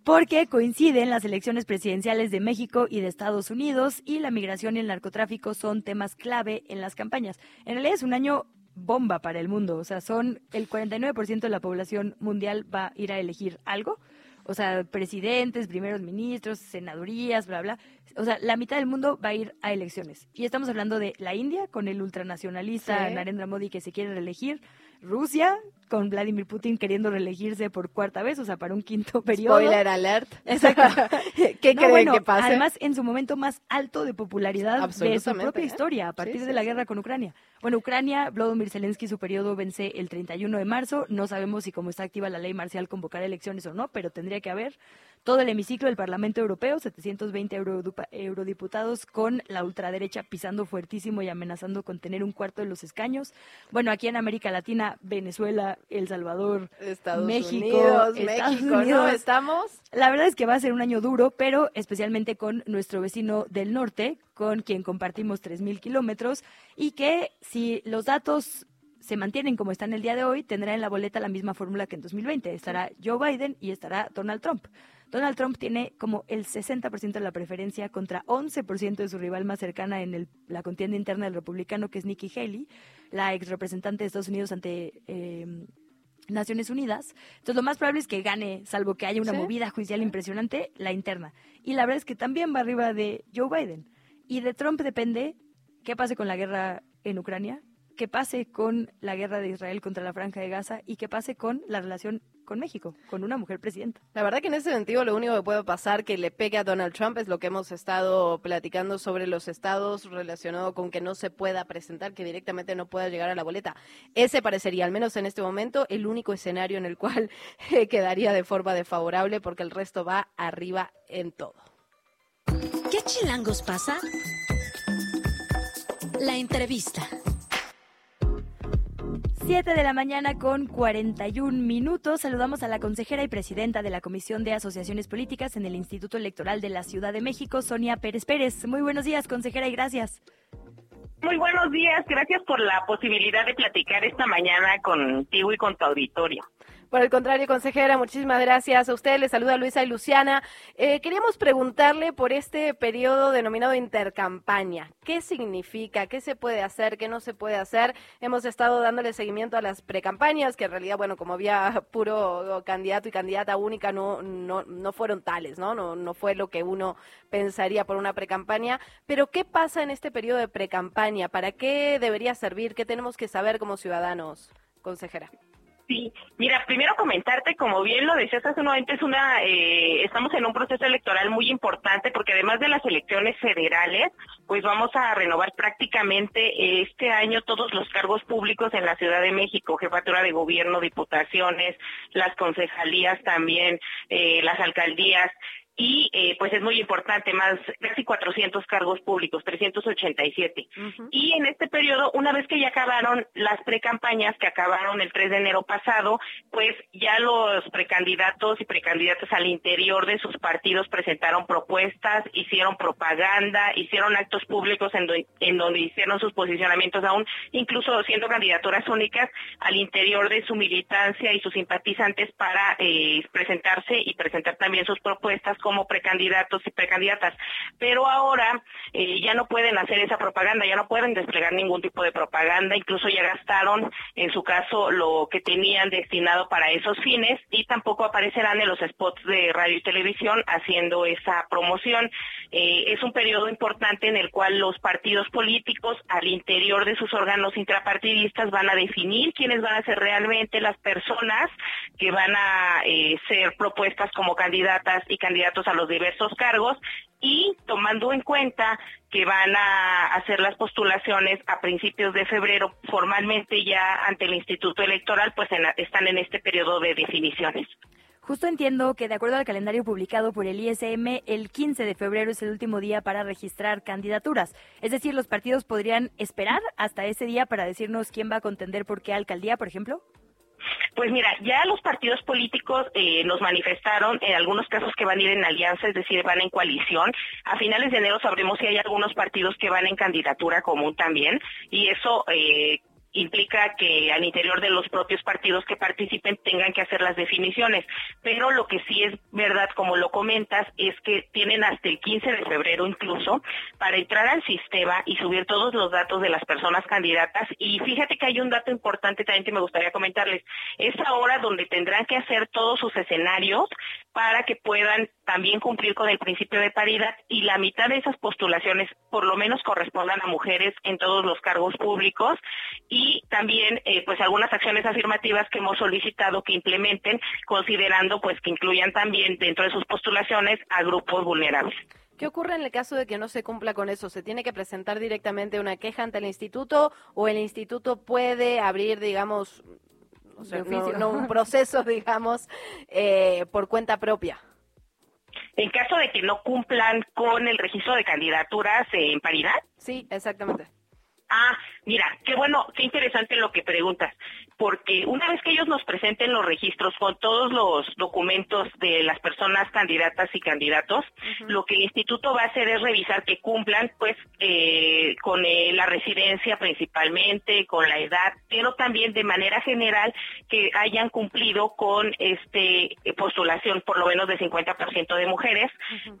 porque coinciden las elecciones presidenciales de México y de Estados Unidos y la migración y el narcotráfico son temas clave en las campañas. En realidad es un año bomba para el mundo. O sea, son el 49% de la población mundial va a ir a elegir algo. O sea, presidentes, primeros ministros, senadurías, bla, bla. O sea, la mitad del mundo va a ir a elecciones. Y estamos hablando de la India, con el ultranacionalista Narendra Modi que se quiere reelegir. Rusia, con Vladimir Putin queriendo reelegirse por cuarta vez, o sea, para un quinto periodo. Spoiler alert. Exacto. ¿Qué creen que pase? Además, en su momento más alto de popularidad de su propia ¿eh? historia, a partir de la guerra con Ucrania. Bueno, Ucrania, Vladimir Zelensky, su periodo vence el 31 de marzo. No sabemos si como está activa la ley marcial convocar elecciones o no, pero tendría que haber todo el hemiciclo del Parlamento Europeo, 720 eurodiputados con la ultraderecha pisando fuertísimo y amenazando con tener un cuarto de los escaños. Bueno, aquí en América Latina, Venezuela, El Salvador, Estados México, Unidos, México, ¿no? ¿Estamos? La verdad es que va a ser un año duro, pero especialmente con nuestro vecino del norte, con quien compartimos 3.000 kilómetros, y que si los datos se mantienen como están el día de hoy, tendrá en la boleta la misma fórmula que en 2020. Estará Joe Biden y estará Donald Trump. Donald Trump tiene como el 60% de la preferencia contra 11% de su rival más cercana en la contienda interna del republicano, que es Nikki Haley, la ex representante de Estados Unidos ante em, Naciones Unidas. Entonces, lo más probable es que gane, salvo que haya una movida judicial impresionante, la interna. Y la verdad es que también va arriba de Joe Biden. Y de Trump depende qué pase con la guerra en Ucrania, qué pase con la guerra de Israel contra la franja de Gaza y qué pase con la relación con México, con una mujer presidenta. La verdad que en ese sentido lo único que puede pasar que le pegue a Donald Trump es lo que hemos estado platicando sobre los estados relacionado con que no se pueda presentar, que directamente no pueda llegar a la boleta. Ese parecería, al menos en este momento, el único escenario en el cual quedaría de forma desfavorable porque el resto va arriba en todo. ¿Qué chilangos pasa? La entrevista. 7 de la mañana con 41 minutos. Saludamos a la consejera y presidenta de la Comisión de Asociaciones Políticas en el Instituto Electoral de la Ciudad de México, Sonia Pérez Pérez. Muy buenos días, consejera, y gracias. Muy buenos días, gracias por la posibilidad de platicar esta mañana contigo y con tu auditorio. Por el contrario, consejera, muchísimas gracias a usted. Le saluda Luisa y Luciana. Eh, queríamos preguntarle por este periodo denominado intercampaña. ¿Qué significa? ¿Qué se puede hacer? ¿Qué no se puede hacer? Hemos estado dándole seguimiento a las precampañas, que en realidad, bueno, como había puro candidato y candidata única, no, no, no fueron tales, ¿no? ¿no? No fue lo que uno pensaría por una precampaña. Pero, ¿qué pasa en este periodo de precampaña? ¿Para qué debería servir? ¿Qué tenemos que saber como ciudadanos? consejera. Sí, mira, primero comentarte, como bien lo decías hace un momento, es una, eh, estamos en un proceso electoral muy importante porque además de las elecciones federales, pues vamos a renovar prácticamente este año todos los cargos públicos en la Ciudad de México, jefatura de gobierno, diputaciones, las concejalías también, eh, las alcaldías y eh, pues es muy importante, más casi 400 cargos públicos, 387. Y en este periodo, una vez que ya acabaron las precampañas que acabaron el 3 de enero pasado, pues ya los precandidatos y precandidatas al interior de sus partidos presentaron propuestas, hicieron propaganda, hicieron actos públicos en, en donde hicieron sus posicionamientos aún, incluso siendo candidaturas únicas al interior de su militancia y sus simpatizantes para eh, presentarse y presentar también sus propuestas como precandidatos y precandidatas. Pero ahora eh, ya no pueden hacer esa propaganda, ya no pueden desplegar ningún tipo de propaganda, incluso ya gastaron en su caso lo que tenían destinado para esos fines y tampoco aparecerán en los spots de radio y televisión haciendo esa promoción. Eh, es un periodo importante en el cual los partidos políticos al interior de sus órganos intrapartidistas van a definir quiénes van a ser realmente las personas que van a eh, ser propuestas como candidatas y candidatos a los diversos cargos y tomando en cuenta que van a hacer las postulaciones a principios de febrero formalmente ya ante el Instituto Electoral, pues están en este periodo de definiciones. Justo entiendo que de acuerdo al calendario publicado por el ISM, el 15 de febrero es el último día para registrar candidaturas. Es decir, los partidos podrían esperar hasta ese día para decirnos quién va a contender por qué alcaldía, por ejemplo. Pues mira, ya los partidos políticos eh, nos manifestaron en algunos casos que van a ir en alianza, es decir, van en coalición. A finales de enero sabremos si hay algunos partidos que van en candidatura común también y eso eh, implica que al interior de los propios partidos que participen tengan que hacer las definiciones. Pero lo que sí es verdad, como lo comentas, es que tienen hasta el 15 de febrero incluso para entrar al sistema y subir todos los datos de las personas candidatas. Y fíjate que hay un dato importante también que me gustaría comentarles. Es ahora donde tendrán que hacer todos sus escenarios para que puedan también cumplir con el principio de paridad y la mitad de esas postulaciones por lo menos correspondan a mujeres en todos los cargos públicos y también eh, pues algunas acciones afirmativas que hemos solicitado que implementen considerando pues que incluyan también dentro de sus postulaciones a grupos vulnerables. ¿Qué ocurre en el caso de que no se cumpla con eso? ¿Se tiene que presentar directamente una queja ante el instituto o el instituto puede abrir, digamos, un proceso, digamos, eh, por cuenta propia? En caso de que no cumplan con el registro de candidaturas en paridad. Sí, exactamente. Ah, mira, qué bueno, qué interesante lo que preguntas, porque una vez que ellos nos presenten los registros con todos los documentos de las personas candidatas y candidatos, lo que el instituto va a hacer es revisar que cumplan, pues, eh, con eh, la residencia principalmente, con la edad, pero también de manera general que hayan cumplido con este postulación por lo menos de 50% de mujeres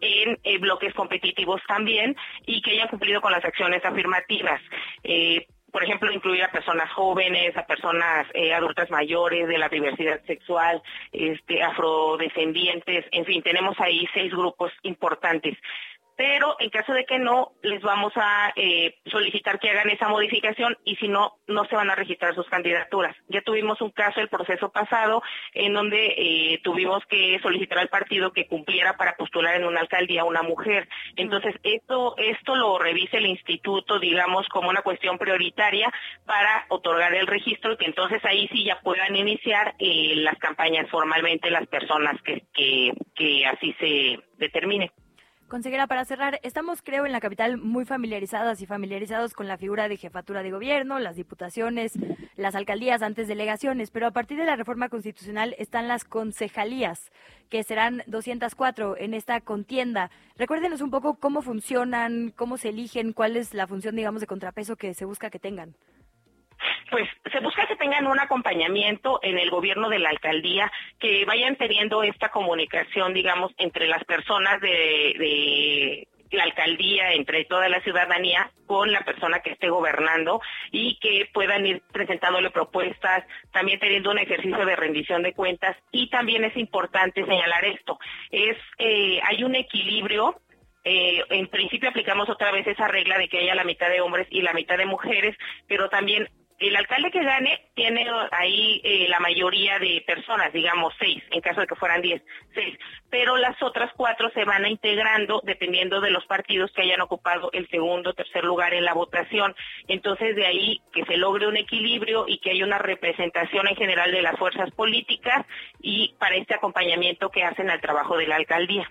en eh, bloques competitivos también y que hayan cumplido con las acciones afirmativas. Eh, por ejemplo, incluir a personas jóvenes, a personas eh, adultas mayores de la diversidad sexual, este, afrodescendientes, en fin, tenemos ahí seis grupos importantes pero en caso de que no, les vamos a eh, solicitar que hagan esa modificación y si no, no se van a registrar sus candidaturas. Ya tuvimos un caso el proceso pasado en donde eh, tuvimos que solicitar al partido que cumpliera para postular en una alcaldía a una mujer. Entonces, esto, esto lo revise el instituto, digamos, como una cuestión prioritaria para otorgar el registro y que entonces ahí sí ya puedan iniciar eh, las campañas formalmente las personas que, que, que así se determine. Consejera, para cerrar, estamos, creo, en la capital muy familiarizadas y familiarizados con la figura de jefatura de gobierno, las diputaciones, las alcaldías, antes delegaciones, pero a partir de la reforma constitucional están las concejalías, que serán 204 en esta contienda. Recuérdenos un poco cómo funcionan, cómo se eligen, cuál es la función, digamos, de contrapeso que se busca que tengan pues se busca que tengan un acompañamiento en el gobierno de la alcaldía, que vayan teniendo esta comunicación, digamos, entre las personas de, la alcaldía, entre toda la ciudadanía, con la persona que esté gobernando y que puedan ir presentándole propuestas, también teniendo un ejercicio de rendición de cuentas. Y también es importante señalar esto, es eh, hay un equilibrio eh, en principio aplicamos otra vez esa regla de que haya la mitad de hombres y la mitad de mujeres, pero también el alcalde que gane tiene ahí eh, la mayoría de personas, digamos seis, en caso de que fueran diez, seis, pero las otras cuatro se van integrando dependiendo de los partidos que hayan ocupado el segundo o tercer lugar en la votación. Entonces de ahí que se logre un equilibrio y que haya una representación en general de las fuerzas políticas y para este acompañamiento que hacen al trabajo de la alcaldía.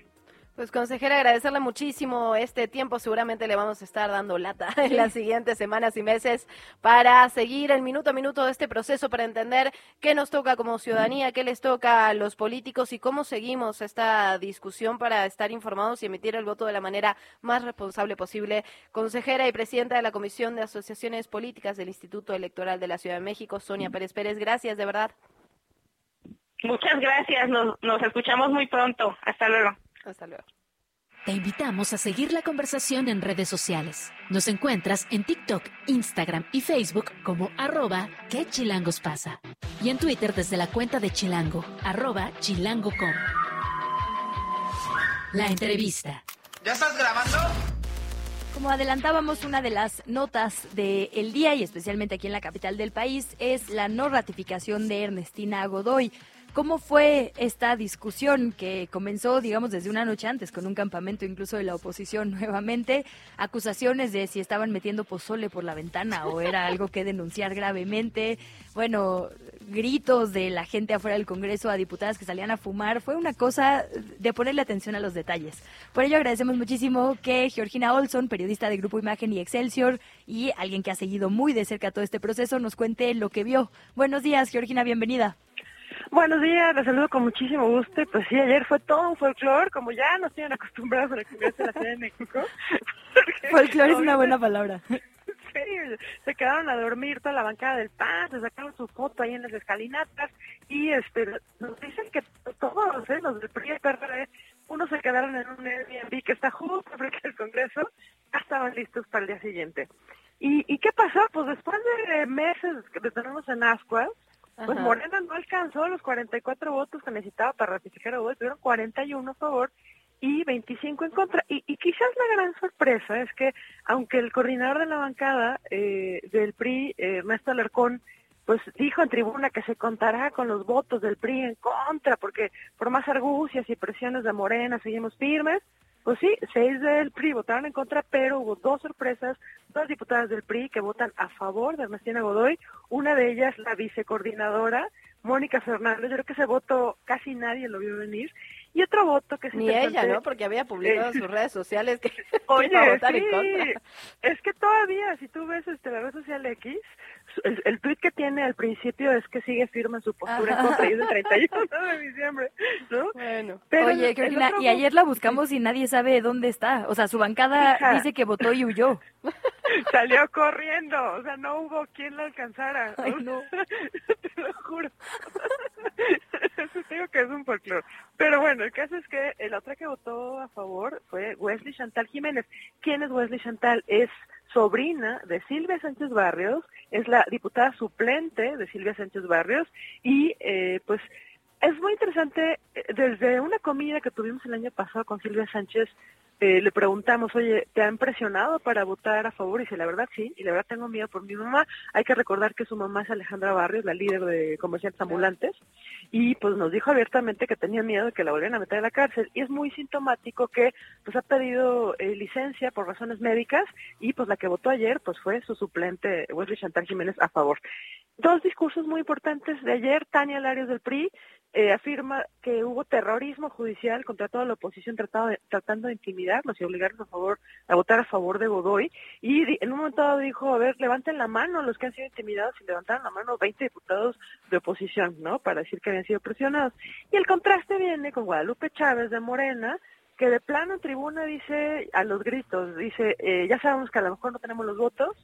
Pues consejera, agradecerle muchísimo este tiempo. Seguramente le vamos a estar dando lata en las siguientes semanas y meses para seguir el minuto a minuto de este proceso, para entender qué nos toca como ciudadanía, qué les toca a los políticos y cómo seguimos esta discusión para estar informados y emitir el voto de la manera más responsable posible. Consejera y presidenta de la Comisión de Asociaciones Políticas del Instituto Electoral de la Ciudad de México, Sonia Pérez Pérez, gracias de verdad. Muchas gracias, nos, nos escuchamos muy pronto. Hasta luego. Hasta luego. Te invitamos a seguir la conversación en redes sociales. Nos encuentras en TikTok, Instagram y Facebook como arroba que chilangos pasa. Y en Twitter desde la cuenta de Chilango, arroba chilango.com. La entrevista. ¿Ya estás grabando? Como adelantábamos, una de las notas del día, y especialmente aquí en la capital del país, es la no ratificación de Ernestina Godoy. ¿Cómo fue esta discusión que comenzó, digamos, desde una noche antes, con un campamento incluso de la oposición nuevamente? Acusaciones de si estaban metiendo pozole por la ventana o era algo que denunciar gravemente. Bueno, gritos de la gente afuera del Congreso a diputadas que salían a fumar. Fue una cosa de ponerle atención a los detalles. Por ello agradecemos muchísimo que Georgina Olson, periodista de Grupo Imagen y Excelsior y alguien que ha seguido muy de cerca todo este proceso, nos cuente lo que vio. Buenos días, Georgina, bienvenida. Buenos días, les saludo con muchísimo gusto. Pues sí, ayer fue todo un folclore, como ya nos tienen acostumbrados a la Congreso de la Ciudad de México. folclore es una buena palabra. Sí, se quedaron a dormir toda la bancada del PAN, se sacaron su foto ahí en las escalinatas y este nos dicen que todos, ¿eh? los del PRI PRD, unos se quedaron en un Airbnb que está justo frente al Congreso, ya estaban listos para el día siguiente. ¿Y, ¿Y qué pasó? Pues después de meses de tenernos en ascuas, pues Morena no alcanzó los 44 votos que necesitaba para ratificar a Godoy, tuvieron 41 a favor y 25 en contra. Y, y, quizás la gran sorpresa es que, aunque el coordinador de la bancada eh, del PRI, eh, Ernesto Alarcón, pues dijo en tribuna que se contará con los votos del PRI en contra, porque por más argucias y presiones de Morena seguimos firmes, pues sí, seis del PRI votaron en contra, pero hubo dos sorpresas, dos diputadas del PRI que votan a favor de Ernestina Godoy, una de ellas la vicecoordinadora, Mónica Fernández, yo creo que ese voto casi nadie lo vio venir, y otro voto que es Ni ella, ¿no? Porque había publicado en sus redes sociales que, Oye, votar en contra. Es que todavía, si tú ves este, la red social X, el, el tweet que tiene al principio es que sigue firme en su postura en contra y es 31 de diciembre, ¿no? Bueno. Oye, Carolina, y ayer la buscamos y nadie sabe dónde está. O sea, su bancada dice que votó y huyó. Salió corriendo, o sea, no hubo quien la alcanzara. Ay, no. Te lo juro. Eso digo que es un folclore. Pero bueno, el caso es que la otra que votó a favor fue Wesley Chantal Jiménez. ¿Quién es Wesley Chantal? Es sobrina de Silvia Sánchez Barrios, es la diputada suplente de Silvia Sánchez Barrios y eh, pues es muy interesante, eh, desde una comida que tuvimos el año pasado con Silvia Sánchez, eh, le preguntamos, oye, ¿te han presionado para votar a favor? Y dice, la verdad sí, y la verdad tengo miedo por mi mamá. Hay que recordar que su mamá es Alejandra Barrios, la líder de comerciantes ambulantes, y pues nos dijo abiertamente que tenía miedo de que la volvieran a meter a la cárcel. Y es muy sintomático que pues ha pedido eh, licencia por razones médicas, y pues la que votó ayer pues fue su suplente, Wesley Chantal Jiménez, a favor. Dos discursos muy importantes de ayer, Tania Larios del PRI, eh, afirma que hubo terrorismo judicial contra toda la oposición tratado tratando de intimidarlos y obligarlos a favor a votar a favor de Godoy. Y en un momento dado dijo a ver levanten la mano los que han sido intimidados y levantaron la mano 20 diputados de oposición no para decir que habían sido presionados y el contraste viene con Guadalupe Chávez de Morena que de plano en tribuna dice a los gritos dice eh, ya sabemos que a lo mejor no tenemos los votos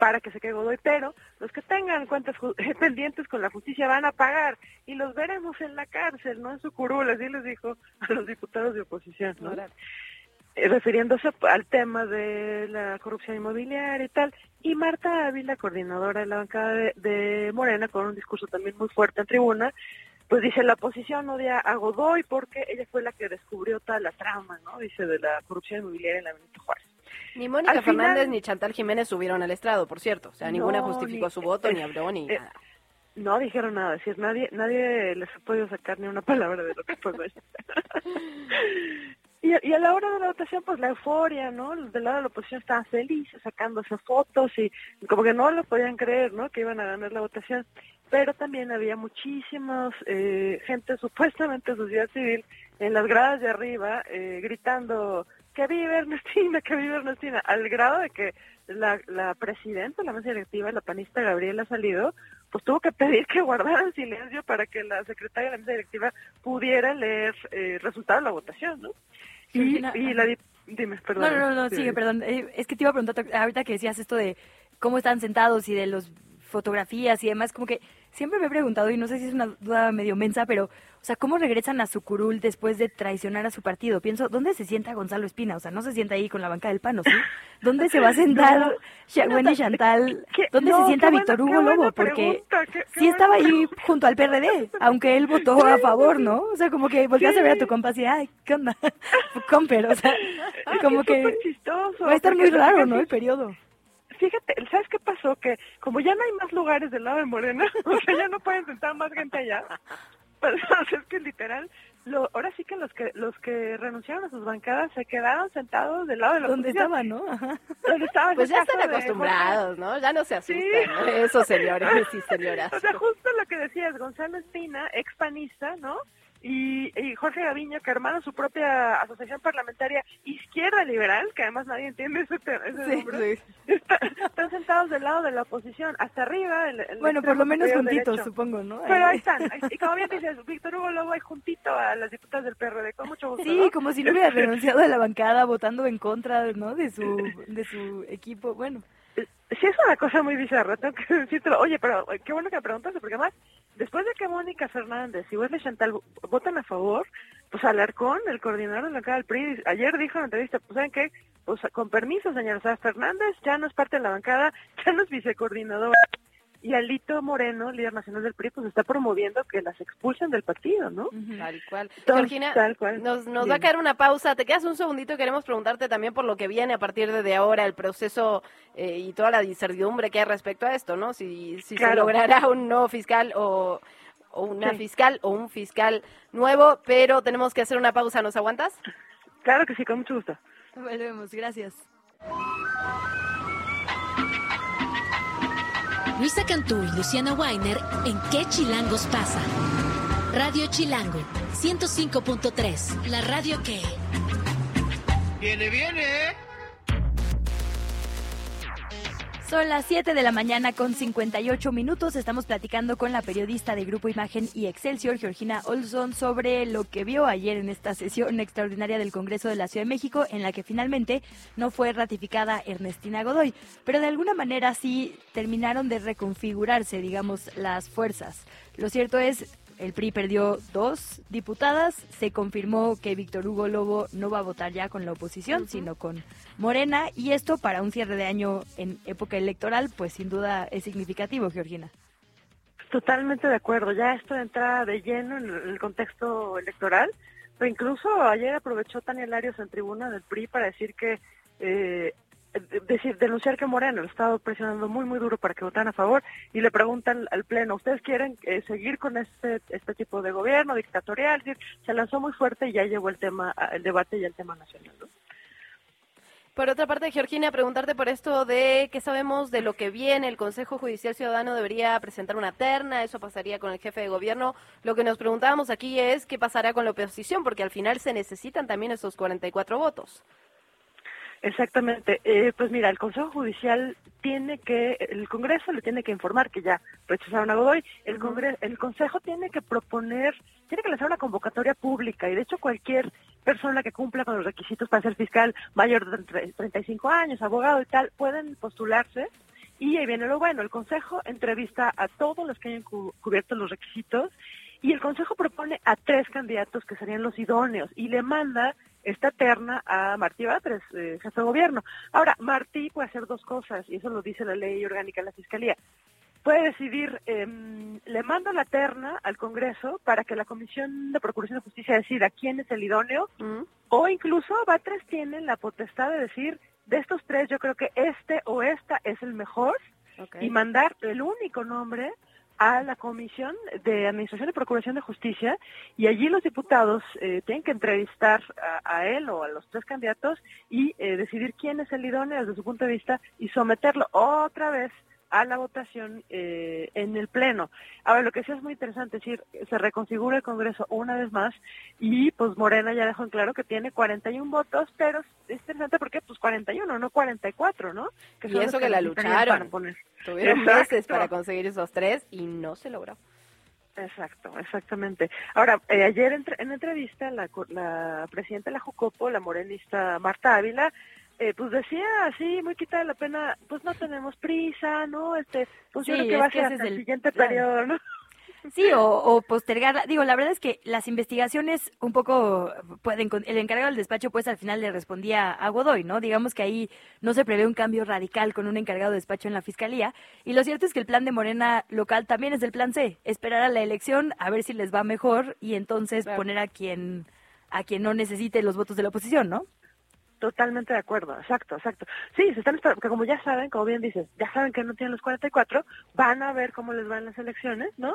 para que se quede Godoy, pero los que tengan cuentas pendientes con la justicia van a pagar y los veremos en la cárcel, no en su curul, así les dijo a los diputados de oposición, ¿no? Eh, refiriéndose al tema de la corrupción inmobiliaria y tal. Y Marta Ávila, coordinadora de la bancada de, de Morena, con un discurso también muy fuerte en tribuna, pues dice la oposición odia a Godoy porque ella fue la que descubrió toda la trama, ¿no? Dice de la corrupción inmobiliaria en la Benito Juárez. Ni Mónica Fernández ni Chantal Jiménez subieron al estrado, por cierto. O sea, ninguna justificó su voto, ni habló, ni eh, nada. No dijeron nada, es decir, nadie, nadie les ha podido sacar ni una palabra de lo que fue. y, y a la hora de la votación, pues la euforia, ¿no? Del lado de la oposición estaban felices, sacándose fotos y como que no lo podían creer, ¿no? Que iban a ganar la votación. Pero también había muchísimas eh, gente supuestamente de sociedad civil en las gradas de arriba eh, gritando que vive Ernestina, que vive Ernestina, al grado de que la, la presidenta, la mesa directiva, la panista Gabriela Salido, pues tuvo que pedir que guardaran silencio para que la secretaria de la mesa directiva pudiera leer eh, el resultado de la votación, ¿no? Y, y la... Dime, perdón. No, no, no, sigue, perdón. Eh, es que te iba a preguntar, ahorita que decías esto de cómo están sentados y de las fotografías y demás, como que siempre me he preguntado, y no sé si es una duda medio mensa, pero, o sea, ¿cómo regresan a su curul después de traicionar a su partido? Pienso, ¿dónde se sienta Gonzalo Espina? O sea, no se sienta ahí con la banca del pano, ¿sí? ¿Dónde se va a sentar Wendy Chantal? ¿Dónde se sienta Víctor Hugo Lobo? Porque sí estaba ahí junto al PRD, aunque él votó a favor, ¿no? O sea, como que volteas a ver a tu compa así, ay, ¿qué onda? Comper, o sea, como que va a estar muy raro, ¿no? El periodo fíjate, ¿sabes qué pasó? Que como ya no hay más lugares del lado de Morena, o sea, ya no pueden sentar más gente allá. Pues, es que literal, lo, ahora sí que los que los que renunciaron a sus bancadas se quedaron sentados del lado de la Donde estaban, ¿no? Donde estaban. Pues ya están acostumbrados, ¿no? Ya no se asustan, ¿no? Esos señores y señoras. O sea, justo lo que decías, Gonzalo Espina, ex panista, ¿no? Y, Jorge Gaviño, que hermana su propia asociación parlamentaria Izquierda Liberal, que además nadie entiende ese, nombre, están sentados del lado de la oposición, hasta arriba. bueno, por lo menos juntitos, supongo, ¿no? Pero ahí están. y como bien dices, Víctor Hugo Lobo ahí juntito a las diputadas del PRD, con mucho gusto. Sí, como si no hubiera renunciado a la bancada votando en contra ¿no? de, su, de su equipo. Bueno sí es una cosa muy bizarra, tengo que decirte. Oye, pero qué bueno que me preguntaste, porque además, después de que Mónica Fernández y Wesley Chantal votan a favor, pues Alarcón, el coordinador de la bancada del PRI, ayer dijo en la entrevista, pues ¿saben qué? Pues con permiso, señor, sea, Fernández ya no es parte de la bancada, ya no es vicecoordinador y Alito Moreno, líder nacional del PRI, pues está promoviendo que las expulsen del partido, ¿no? Tal cual. Georgina, nos, nos va a caer una pausa. Te quedas un segundito. Queremos preguntarte también por lo que viene a partir de ahora, el proceso eh, y toda la incertidumbre que hay respecto a esto, ¿no? Si, si se logrará un nuevo fiscal o, una fiscal o un fiscal nuevo, pero tenemos que hacer una pausa. ¿Nos aguantas? Claro que sí, con mucho gusto. Volvemos, gracias. Luisa Cantú y Luciana Weiner en ¿Qué Chilangos pasa? Radio Chilango 105.3, la radio que... Viene, viene. Son las 7 de la mañana con 58 minutos. Estamos platicando con la periodista de Grupo Imagen y Excelsior, Georgina Olson, sobre lo que vio ayer en esta sesión extraordinaria del Congreso de la Ciudad de México, en la que finalmente no fue ratificada Ernestina Godoy. Pero de alguna manera sí terminaron de reconfigurarse, digamos, las fuerzas. Lo cierto es, el PRI perdió dos diputadas. Se confirmó que Víctor Hugo Lobo no va a votar ya con la oposición, sino con Morena. Y esto para un cierre de año en época electoral, pues sin duda es significativo, Georgina. Totalmente de acuerdo. Ya esto entra de lleno en el contexto electoral. Pero incluso ayer aprovechó Tania Larios en tribuna del PRI para decir que eh, decir, denunciar que Moreno lo estaba presionando muy, muy duro para que votaran a favor y le preguntan al Pleno, ¿ustedes quieren eh, seguir con este, este tipo de gobierno dictatorial? se lanzó muy fuerte y ya llegó el tema, el debate y el tema nacional. Por otra parte, Georgina, preguntarte por esto de qué sabemos de lo que viene. El Consejo Judicial Ciudadano debería presentar una terna, eso pasaría con el jefe de gobierno. Lo que nos preguntábamos aquí es qué pasará con la oposición, porque al final se necesitan también esos 44 votos. Exactamente. Eh, pues mira, el Consejo Judicial tiene que, el Congreso le tiene que informar que ya rechazaron a Godoy. El, Congreso, el Consejo tiene que proponer, tiene que lanzar una convocatoria pública y de hecho cualquier persona que cumpla con los requisitos para ser fiscal mayor de 35 años, abogado y tal, pueden postularse. Y ahí viene lo bueno, el Consejo entrevista a todos los que hayan cubierto los requisitos y el Consejo propone a tres candidatos que serían los idóneos y le manda esta terna a Martí Batres, eh, jefe de gobierno. Ahora, Martí puede hacer dos cosas, y eso lo dice la ley orgánica de la Fiscalía. Puede decidir, em, le manda la terna al Congreso para que la Comisión de Procuración de Justicia decida quién es el idóneo, o incluso Batres tiene la potestad de decir de estos tres yo creo que este o esta es el mejor y mandar el único nombre a la Comisión de Administración y Procuración de Justicia y allí los diputados eh, tienen que entrevistar a, él o a los tres candidatos y eh, decidir quién es el idóneo desde su punto de vista y someterlo otra vez a la votación eh, en el Pleno. Ahora, lo que sí es muy interesante es decir, se reconfigura el Congreso una vez más y pues Morena ya dejó en claro que tiene 41 votos, pero es interesante porque pues 41, no 44, ¿no? Que y eso que, la lucharon. Tuvieron meses para conseguir esos tres y no se logró. Exacto, exactamente. Ahora, eh, ayer en, en entrevista la, la presidenta de la Jucopo, la morenista Marta Ávila, eh, pues decía así, muy quitada la pena, pues no tenemos prisa, ¿no? Este, pues yo creo que va a ser hasta el siguiente periodo, ¿no? Sí, o, o, postergarla. Digo, la verdad es que las investigaciones un poco pueden... El encargado del despacho, pues al final le respondía a Godoy, ¿no? Digamos que ahí no se prevé un cambio radical con un encargado de despacho en la fiscalía. Y lo cierto es que el plan de Morena local también es el plan C. Esperar a la elección, a ver si les va mejor y entonces poner a quien, a quien no necesite los votos de la oposición, ¿no? Totalmente de acuerdo, exacto, exacto. Sí, se están esperando, porque como ya saben, como bien dices, ya saben que no tienen los 44, van a ver cómo les van las elecciones, ¿no?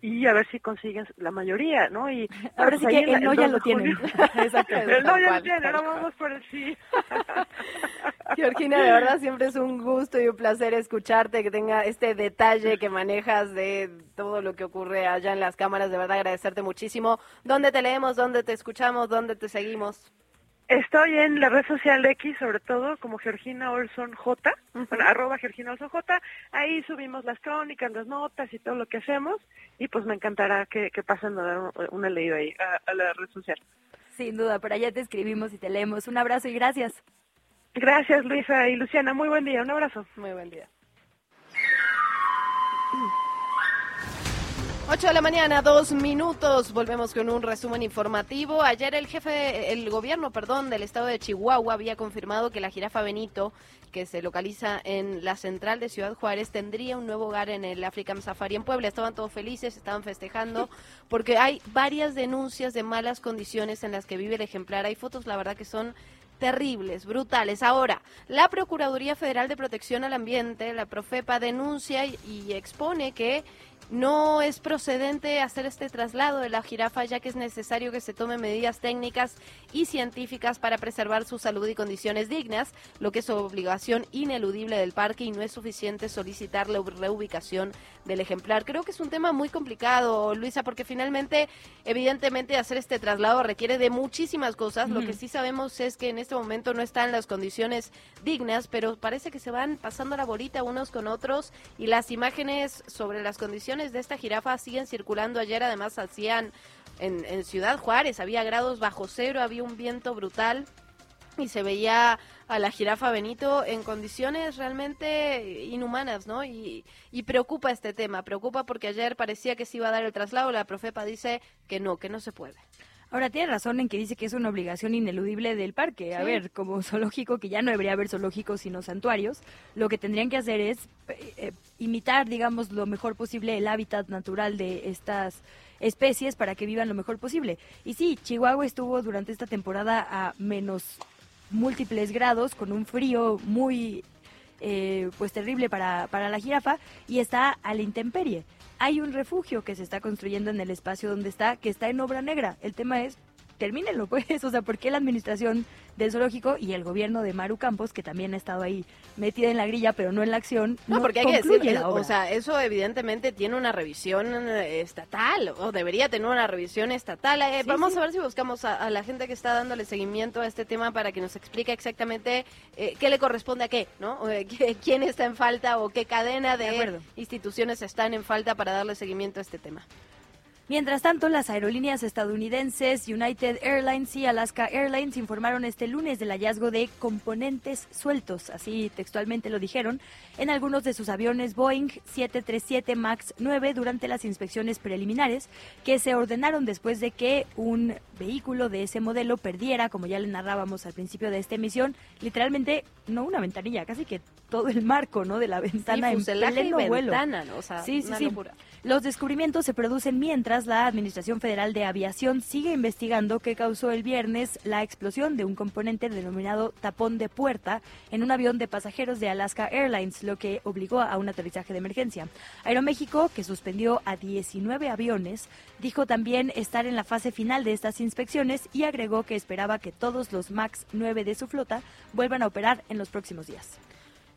Y a ver si consiguen la mayoría, ¿no? Y ahora sí que el no ya lo tienen. exacto. El no ya lo tienen, ahora vamos por el sí. Georgina, de verdad siempre es un gusto y un placer escucharte, que tenga este detalle que manejas de todo lo que ocurre allá en las cámaras. De verdad agradecerte muchísimo. ¿Dónde te leemos? ¿Dónde te escuchamos? ¿Dónde te seguimos? Estoy en la red social de X, sobre todo como Georgina Olson J, arroba Georgina Olson J. Ahí subimos las crónicas, las notas y todo lo que hacemos. Y pues me encantará que, pasen a dar una leída ahí a, la red social. Sin duda, por allá te escribimos y te leemos. Un abrazo y gracias. Gracias, Luisa y Luciana. Muy buen día. Un abrazo. Muy buen día. 8 de la mañana, dos minutos. Volvemos con un resumen informativo. Ayer el jefe, el gobierno, perdón, del estado de Chihuahua había confirmado que la jirafa Benito, que se localiza en la central de Ciudad Juárez, tendría un nuevo hogar en el African Safari en Puebla. Estaban todos felices, estaban festejando, porque hay varias denuncias de malas condiciones en las que vive el ejemplar. Hay fotos, la verdad, que son terribles, brutales. Ahora, la Procuraduría Federal de Protección al Ambiente, la Profepa, denuncia y expone que no es procedente hacer este traslado de la jirafa ya que es necesario que se tomen medidas técnicas y científicas para preservar su salud y condiciones dignas, lo que es obligación ineludible del parque y no es suficiente solicitar la reubicación del ejemplar. Creo que es un tema muy complicado, Luisa, porque finalmente, evidentemente, hacer este traslado requiere de muchísimas cosas. Lo que sí sabemos es que en este momento no están las condiciones dignas, pero parece que se van pasando la bolita unos con otros y las imágenes sobre las condiciones de esta jirafa siguen circulando. Ayer además hacían en, en Ciudad Juárez, había grados bajo cero, había un viento brutal y se veía a la jirafa Benito en condiciones realmente inhumanas, ¿no? Y, y, preocupa este tema, preocupa porque ayer parecía que se iba a dar el traslado, la Profepa dice que no, que no se puede. Ahora tiene razón en que dice que es una obligación ineludible del parque. A ver, como zoológico, que ya no debería haber zoológicos sino santuarios, lo que tendrían que hacer es eh, eh, imitar, digamos, lo mejor posible el hábitat natural de estas especies para que vivan lo mejor posible. Y sí, Chihuahua estuvo durante esta temporada a menos múltiples grados, con un frío muy eh, pues terrible para, para la jirafa, y está a la intemperie hay un refugio que se está construyendo en el espacio donde está, que está en obra negra. El tema es, termínenlo pues, o sea, ¿por qué la administración del zoológico y el gobierno de Maru Campos, que también ha estado ahí metida en la grilla, pero no en la acción. No, porque hay que decir, o sea, eso evidentemente tiene una revisión eh, estatal, o debería tener una revisión estatal. Eh, vamos a ver si buscamos a, la gente que está dándole seguimiento a este tema para que nos explique exactamente eh, qué le corresponde a qué, ¿no? quién está en falta o qué cadena de instituciones están en falta para darle seguimiento a este tema. Mientras tanto, las aerolíneas estadounidenses United Airlines y Alaska Airlines informaron este lunes del hallazgo de componentes sueltos, así textualmente lo dijeron, en algunos de sus aviones Boeing 737 MAX 9 durante las inspecciones preliminares que se ordenaron después de que un vehículo de ese modelo perdiera, como ya le narrábamos al principio de esta emisión, literalmente no una ventanilla, casi que todo el marco, ¿no? De la ventana en pleno vuelo. ¿no? sí, sí, sí. Los descubrimientos se producen mientras la Administración Federal de Aviación sigue investigando qué causó el viernes la explosión de un componente denominado tapón de puerta en un avión de pasajeros de Alaska Airlines, lo que obligó a un aterrizaje de emergencia. Aeroméxico, que suspendió a 19 aviones, dijo también estar en la fase final de estas inspecciones y agregó que esperaba que todos los MAX 9 de su flota vuelvan a operar en los próximos días.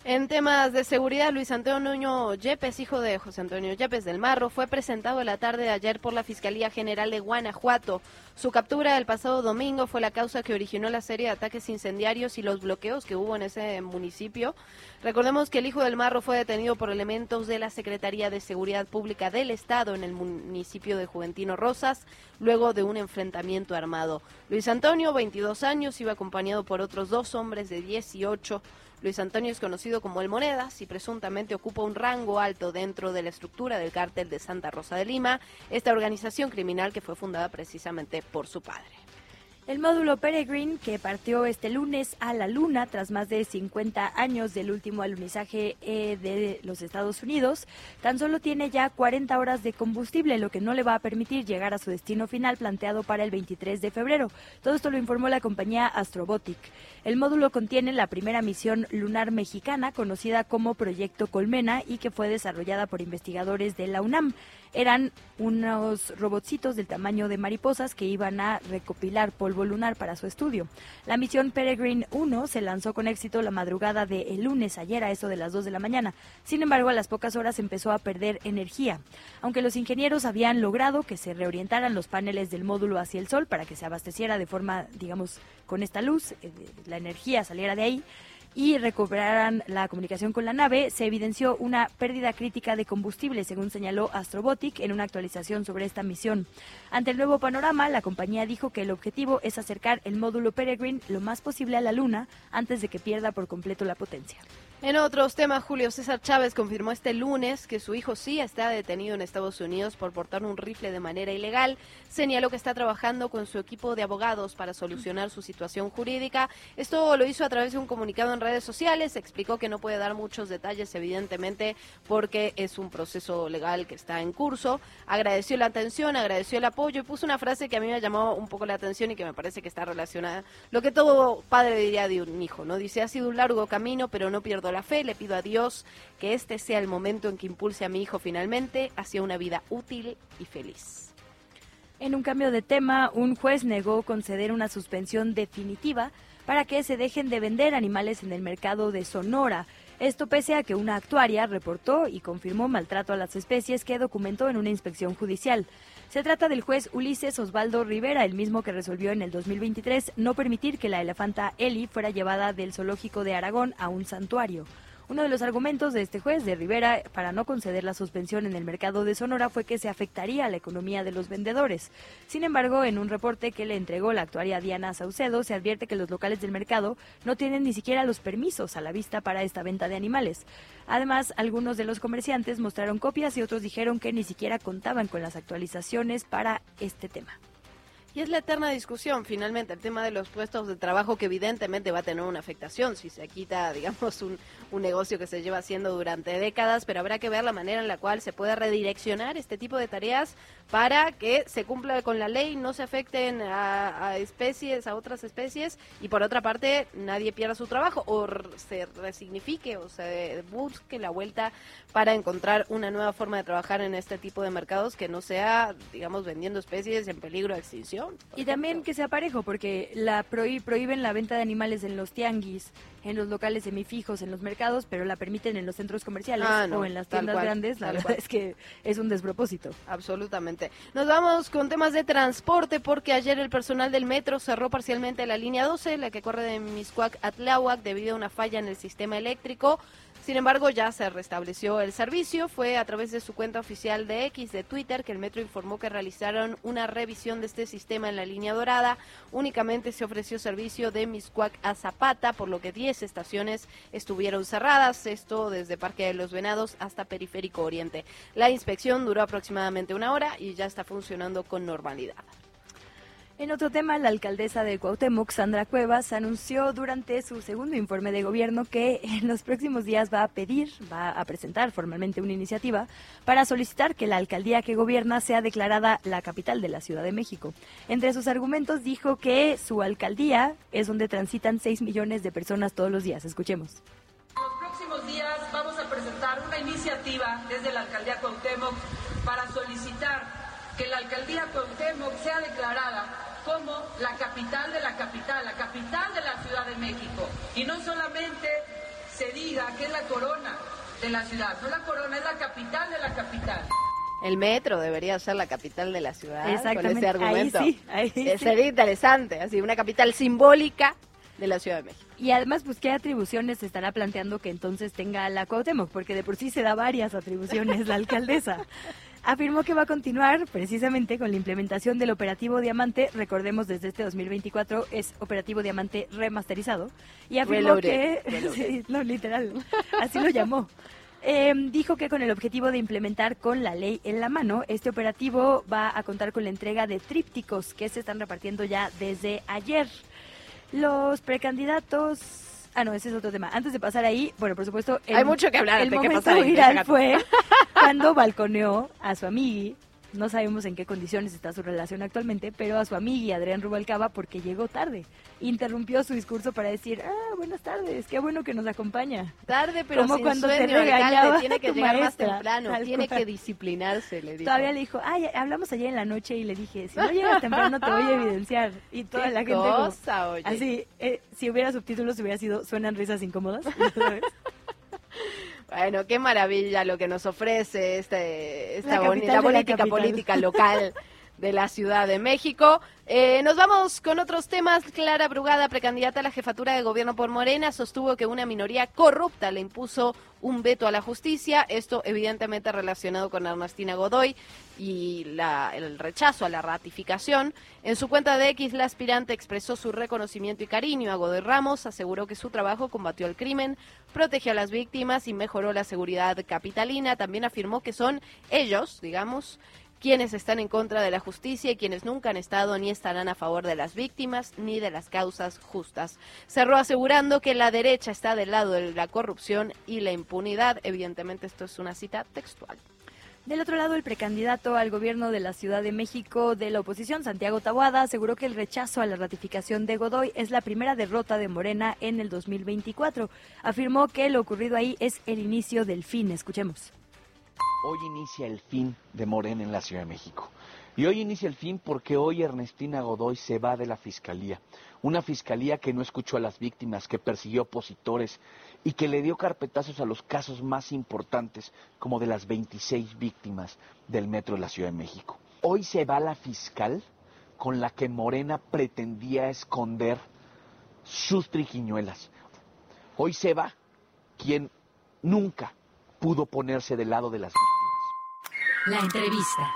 En temas de seguridad, Luis Antonio Yepes, hijo de José Antonio Yepes del Marro, fue presentado la tarde de ayer por la Fiscalía General de Guanajuato. Su captura el pasado domingo fue la causa que originó la serie de ataques incendiarios y los bloqueos que hubo en ese municipio. Recordemos que el hijo del Marro fue detenido por elementos de la Secretaría de Seguridad Pública del Estado en el municipio de Juventino Rosas, luego de un enfrentamiento armado. Luis Antonio, 22 años, iba acompañado por otros dos hombres de 18 Luis Antonio es conocido como el Monedas y presuntamente ocupa un rango alto dentro de la estructura del cártel de Santa Rosa de Lima, esta organización criminal que fue fundada precisamente por su padre. El módulo Peregrine, que partió este lunes a la Luna tras más de 50 años del último alunizaje eh, de los Estados Unidos, tan solo tiene ya 40 horas de combustible, lo que no le va a permitir llegar a su destino final planteado para el 23 de febrero. Todo esto lo informó la compañía Astrobotic. El módulo contiene la primera misión lunar mexicana, conocida como Proyecto Colmena, y que fue desarrollada por investigadores de la UNAM eran unos robotcitos del tamaño de mariposas que iban a recopilar polvo lunar para su estudio. La misión Peregrine 1 se lanzó con éxito la madrugada de el lunes ayer a eso de las 2 de la mañana. Sin embargo, a las pocas horas empezó a perder energía. Aunque los ingenieros habían logrado que se reorientaran los paneles del módulo hacia el sol para que se abasteciera de forma, digamos, con esta luz, eh, la energía saliera de ahí, y recuperaran la comunicación con la nave, se evidenció una pérdida crítica de combustible, según señaló Astrobotic en una actualización sobre esta misión. Ante el nuevo panorama, la compañía dijo que el objetivo es acercar el módulo Peregrine lo más posible a la Luna antes de que pierda por completo la potencia. En otros temas, Julio César Chávez confirmó este lunes que su hijo sí está detenido en Estados Unidos por portar un rifle de manera ilegal. Señaló que está trabajando con su equipo de abogados para solucionar su situación jurídica. Esto lo hizo a través de un comunicado en redes sociales. Explicó que no puede dar muchos detalles, evidentemente, porque es un proceso legal que está en curso. Agradeció la atención, agradeció el apoyo y puso una frase que a mí me llamó un poco la atención y que me parece que está relacionada. Lo que todo padre diría de un hijo, ¿no? Dice, ha sido un largo camino, pero no pierdo la fe, le pido a Dios que este sea el momento en que impulse a mi hijo finalmente hacia una vida útil y feliz. En un cambio de tema, un juez negó conceder una suspensión definitiva para que se dejen de vender animales en el mercado de Sonora. Esto pese a que una actuaria reportó y confirmó maltrato a las especies que documentó en una inspección judicial. Se trata del juez Ulises Osvaldo Rivera, el mismo que resolvió en el 2023 no permitir que la elefanta Eli fuera llevada del zoológico de Aragón a un santuario. Uno de los argumentos de este juez de Rivera para no conceder la suspensión en el mercado de Sonora fue que se afectaría a la economía de los vendedores. Sin embargo, en un reporte que le entregó la actuaria Diana Saucedo, se advierte que los locales del mercado no tienen ni siquiera los permisos a la vista para esta venta de animales. Además, algunos de los comerciantes mostraron copias y otros dijeron que ni siquiera contaban con las actualizaciones para este tema. Y es la eterna discusión, finalmente, el tema de los puestos de trabajo que evidentemente va a tener una afectación si se quita, digamos, un, un negocio que se lleva haciendo durante décadas, pero habrá que ver la manera en la cual se pueda redireccionar este tipo de tareas para que se cumpla con la ley, no se afecten a, especies, a otras especies, y por otra parte nadie pierda su trabajo o se resignifique o se busque la vuelta para encontrar una nueva forma de trabajar en este tipo de mercados que no sea, digamos, vendiendo especies en peligro de extinción. Y también que sea parejo, porque la prohíben la venta de animales en los tianguis, en los locales semifijos, en los mercados, pero la permiten en los centros comerciales ah, o en las tiendas grandes. La verdad es que es un despropósito. Absolutamente. Nos vamos con temas de transporte, porque ayer el personal del metro cerró parcialmente la línea 12, la que corre de Miscuac a Tláhuac, debido a una falla en el sistema eléctrico. Sin embargo, ya se restableció el servicio. Fue a través de su cuenta oficial de X de Twitter que el metro informó que realizaron una revisión de este sistema en la línea dorada. Únicamente se ofreció servicio de Miscuac a Zapata, por lo que 10 estaciones estuvieron cerradas. Esto desde Parque de los Venados hasta Periférico Oriente. La inspección duró aproximadamente una hora y ya está funcionando con normalidad. En otro tema, la alcaldesa de Cuauhtémoc, Sandra Cuevas, anunció durante su segundo informe de gobierno que en los próximos días va a pedir, va a presentar formalmente una iniciativa para solicitar que la alcaldía que gobierna sea declarada la capital de la Ciudad de México. Entre sus argumentos dijo que su alcaldía es donde transitan 6 millones de personas todos los días. Escuchemos. En los próximos días vamos a presentar una iniciativa desde la alcaldía Cuauhtémoc para solicitar que la alcaldía Cuauhtémoc sea declarada como la capital de la capital, la capital de la Ciudad de México. Y no solamente se diga que es la corona de la ciudad, no la corona, es la capital de la capital. El metro debería ser la capital de la ciudad Exactamente. con ese argumento. Ahí sí, ahí sí. Sería interesante, así una capital simbólica de la Ciudad de México. Y además, pues, ¿qué atribuciones se estará planteando que entonces tenga la Cuauhtémoc? Porque de por sí se da varias atribuciones la alcaldesa. afirmó que va a continuar precisamente con la implementación del operativo Diamante. Recordemos, desde este 2024 es operativo Diamante remasterizado. Y afirmó que, sí, no, literal, así lo llamó. Eh, dijo que con el objetivo de implementar con la ley en la mano, este operativo va a contar con la entrega de trípticos que se están repartiendo ya desde ayer. Los precandidatos Ah, no, ese es otro tema. Antes de pasar ahí, bueno, por supuesto... El, Hay mucho que hablar el de momento pasa viral fue cuando balconeó a su amigui no sabemos en qué condiciones está su relación actualmente, pero a su amiga Adrián Rubalcaba porque llegó tarde. Interrumpió su discurso para decir, ah, buenas tardes, qué bueno que nos acompaña. Tarde, pero Como sin cuando sueño, te tiene que llegar más temprano, tiene cual. que disciplinarse, le dijo. Todavía le dijo, ay, hablamos ayer en la noche y le dije, si no llegas temprano te voy a evidenciar. Y toda Qué la gente como- cosa, oye. así, eh, si hubiera subtítulos hubiera sido, suenan risas incómodas. Bueno, qué maravilla lo que nos ofrece este, esta La boni- capital la de la política política local de la Ciudad de México. Eh, nos vamos con otros temas. Clara Brugada, precandidata a la jefatura de gobierno por Morena, sostuvo que una minoría corrupta le impuso un veto a la justicia. Esto evidentemente relacionado con Ernestina Godoy y la- el rechazo a la ratificación. En su cuenta de X, la aspirante expresó su reconocimiento y cariño a Godoy Ramos, aseguró que su trabajo combatió el crimen, protegió a las víctimas y mejoró la seguridad capitalina. También afirmó que son ellos, digamos, quienes están en contra de la justicia y quienes nunca han estado ni estarán a favor de las víctimas ni de las causas justas. Cerró asegurando que la derecha está del lado de la corrupción y la impunidad. Evidentemente esto es una cita textual. Del otro lado, el precandidato al gobierno de la Ciudad de México de la oposición, Santiago Tabuada, aseguró que el rechazo a la ratificación de Godoy es la primera derrota de Morena en el 2024. Afirmó que lo ocurrido ahí es el inicio del fin. Escuchemos. Hoy inicia el fin de Morena en la Ciudad de México. Y hoy inicia el fin porque hoy Ernestina Godoy se va de la fiscalía. Una fiscalía que no escuchó a las víctimas, que persiguió opositores y que le dio carpetazos a los casos más importantes, como de las 26 víctimas del metro de la Ciudad de México. Hoy se va la fiscal con la que Morena pretendía esconder sus triquiñuelas. Hoy se va quien nunca pudo ponerse del lado de las víctimas. La entrevista.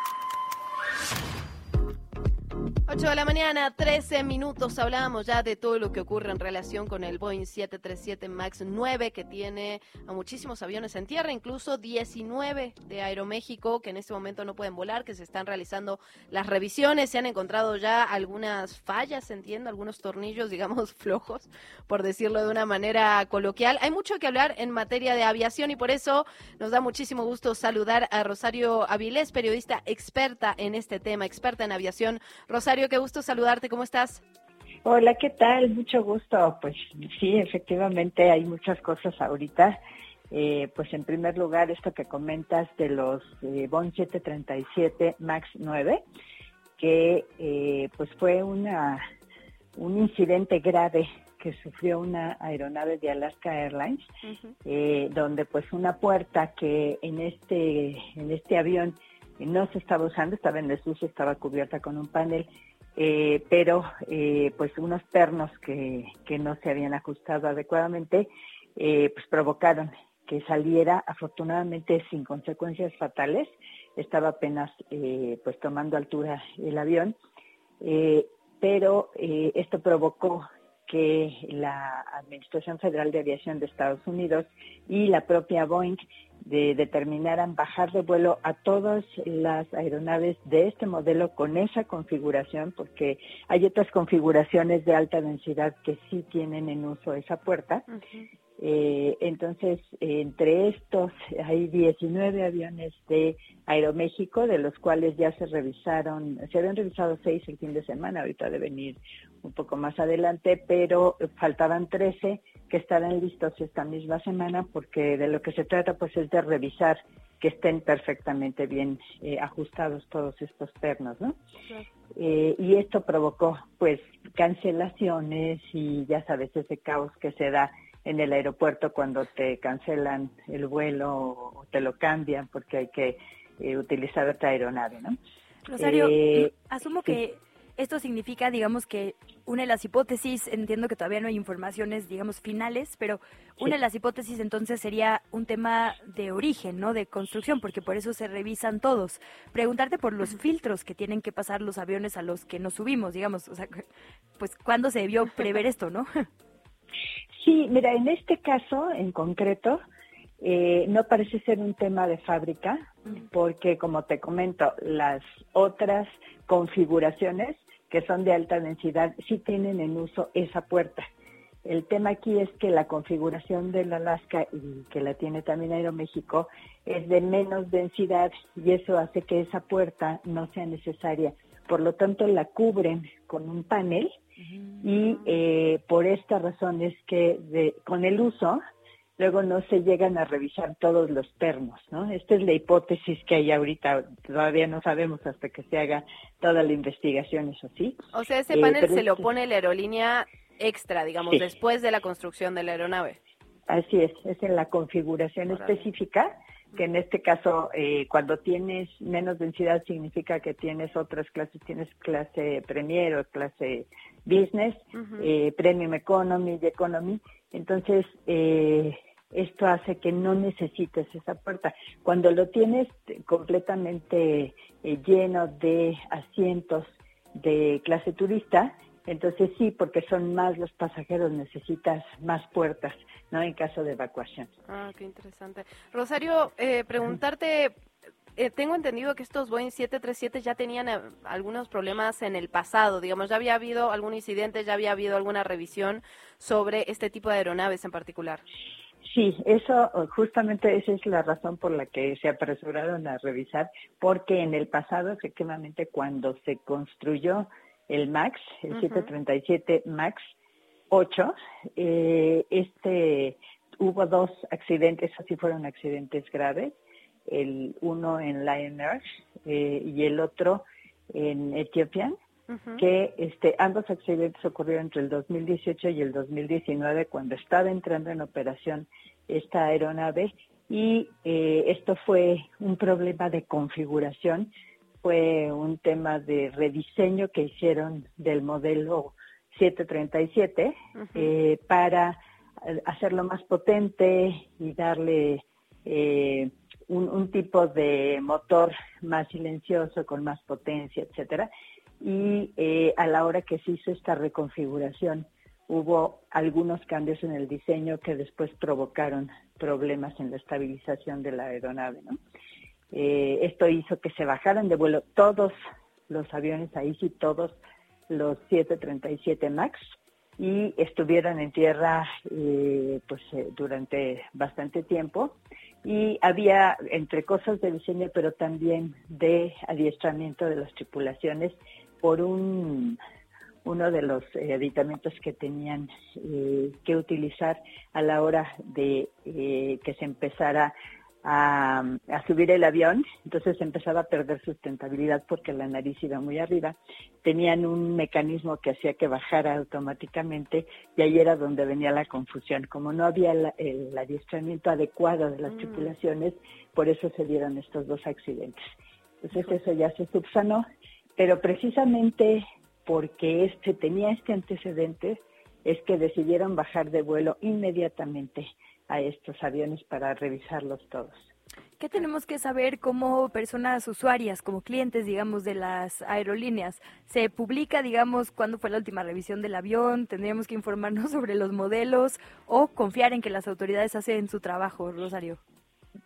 8 de la mañana, 13 minutos. Hablábamos ya de todo lo que ocurre en relación con el Boeing 737 MAX 9, que tiene a muchísimos aviones en tierra, incluso 19 de Aeroméxico, que en este momento no pueden volar, que se están realizando las revisiones. Se han encontrado ya algunas fallas, entiendo, algunos tornillos, digamos, flojos, por decirlo de una manera coloquial. Hay mucho que hablar en materia de aviación y por eso nos da muchísimo gusto saludar a Rosario Avilés, periodista experta en este tema, experta en aviación. Rosario, qué gusto saludarte, ¿cómo estás? Hola, ¿qué tal? Mucho gusto. Pues sí, efectivamente hay muchas cosas ahorita. Eh, pues en primer lugar, esto que comentas de los eh, Boeing 737 MAX 9, que eh, pues fue una un incidente grave que sufrió una aeronave de Alaska Airlines, eh, donde pues una puerta que en este en este avión no se estaba usando, estaba en desuso, estaba cubierta con un panel, eh, pero eh, pues unos pernos que, que no se habían ajustado adecuadamente, eh, pues provocaron que saliera afortunadamente sin consecuencias fatales, estaba apenas eh, pues tomando altura el avión, pero esto provocó que la Administración Federal de Aviación de Estados Unidos y la propia Boeing determinaran bajar de vuelo a todas las aeronaves de este modelo con esa configuración, porque hay otras configuraciones de alta densidad que sí tienen en uso esa puerta. Eh, entonces, entre estos hay 19 aviones de Aeroméxico, de los cuales ya se revisaron, se habían revisado seis el fin de semana, ahorita de venir un poco más adelante, pero faltaban 13 que estarán listos esta misma semana porque de lo que se trata pues es revisar que estén perfectamente bien eh, ajustados todos estos pernos, ¿no? Eh, y esto provocó pues cancelaciones y ya sabes ese caos que se da en el aeropuerto cuando te cancelan el vuelo o te lo cambian porque hay que eh, utilizar otra aeronave, ¿no? Rosario, asumo que esto significa, digamos, que una de las hipótesis, entiendo que todavía no hay informaciones, digamos, finales, pero una de las hipótesis entonces sería un tema de origen, ¿no? De construcción, porque por eso se revisan todos. Preguntarte por los filtros que tienen que pasar los aviones a los que nos subimos, digamos, o sea, pues, ¿cuándo se debió prever esto, no? Sí, mira, en este caso en concreto, eh, no parece ser un tema de fábrica, porque como te comento, las otras configuraciones que son de alta densidad sí tienen en uso esa puerta. El tema aquí es que la configuración del Alaska y que la tiene también Aeroméxico es de menos densidad y eso hace que esa puerta no sea necesaria. Por lo tanto, la cubren con un panel y eh, por esta razón es que con el uso luego no se llegan a revisar todos los pernos, ¿no? Esta es la hipótesis que hay ahorita, todavía no sabemos hasta que se haga toda la investigación, eso sí. O sea, ese panel eh, se lo pone la aerolínea extra, digamos, después de la construcción de la aeronave. Así es, es en la configuración específica que en este caso eh, cuando tienes menos densidad significa que tienes otras clases, tienes clase Premier o clase Business, eh, Premium Economy y Economy. Entonces, eh, esto hace que no necesites esa puerta. Cuando lo tienes completamente eh, lleno de asientos de clase turista, entonces sí, porque son más los pasajeros, necesitas más puertas, ¿no? En caso de evacuación. Ah, qué interesante. Rosario, eh, preguntarte, eh, tengo entendido que estos Boeing 737 ya tenían eh, algunos problemas en el pasado, digamos, ya había habido algún incidente, ya había habido alguna revisión sobre este tipo de aeronaves en particular. Sí, eso justamente esa es la razón por la que se apresuraron a revisar, porque en el pasado efectivamente cuando se construyó el MAX, el 737 MAX 8, eh, este hubo dos accidentes, así fueron accidentes graves, el uno en Lion Air eh, y el otro en Etiopía, que este, ambos accidentes ocurrieron entre el 2018 y el 2019 cuando estaba entrando en operación esta aeronave. Y eh, esto fue un problema de configuración fue un tema de rediseño que hicieron del modelo 737 eh, para hacerlo más potente y darle eh, un, tipo de motor más silencioso, con más potencia, etcétera. Y eh, a la hora que se hizo esta reconfiguración, hubo algunos cambios en el diseño que después provocaron problemas en la estabilización de la aeronave. Eh, esto hizo que se bajaran de vuelo todos los aviones, ahí sí todos los 737 MAX y estuvieron en tierra eh, pues durante bastante tiempo y había entre cosas de diseño pero también de adiestramiento de las tripulaciones por un uno de los aditamentos que tenían que utilizar a la hora de que se empezara a, subir el avión, entonces empezaba a perder sustentabilidad porque la nariz iba muy arriba. Tenían un mecanismo que hacía que bajara automáticamente y ahí era donde venía la confusión. Como no había el adiestramiento adecuado de las mm. tripulaciones, por eso se dieron estos dos accidentes. Entonces eso ya se subsanó, pero precisamente porque este tenía este antecedente es que decidieron bajar de vuelo inmediatamente a estos aviones para revisarlos todos. ¿Qué tenemos que saber como personas usuarias, como clientes, digamos, de las aerolíneas? ¿Se publica, digamos, cuándo fue la última revisión del avión? ¿Tendríamos que informarnos sobre los modelos o confiar en que las autoridades hacen su trabajo, Rosario?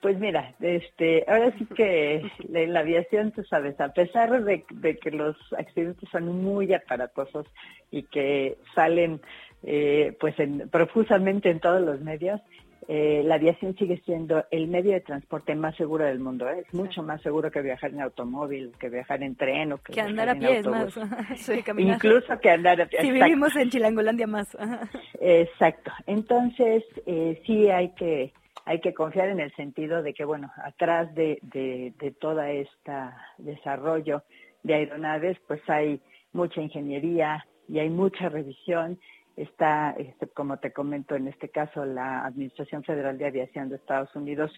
Pues mira, este, ahora sí que en la aviación, tú sabes, a pesar de, que los accidentes son muy aparatosos y que salen eh, pues en, profusamente en todos los medios, eh, la aviación sigue siendo el medio de transporte más seguro del mundo. ¿eh? Es mucho más seguro que viajar en automóvil, que viajar en tren o que, andar a pie. más. Incluso que andar a pie. Si vivimos en Chilangolandia más. Exacto. Entonces, eh, sí hay que hay que confiar en el sentido de que, bueno, atrás de, de, de toda esta desarrollo de aeronaves, pues hay mucha ingeniería y hay mucha revisión. Está, este, como te comento en este caso, la Administración Federal de Aviación de Estados Unidos,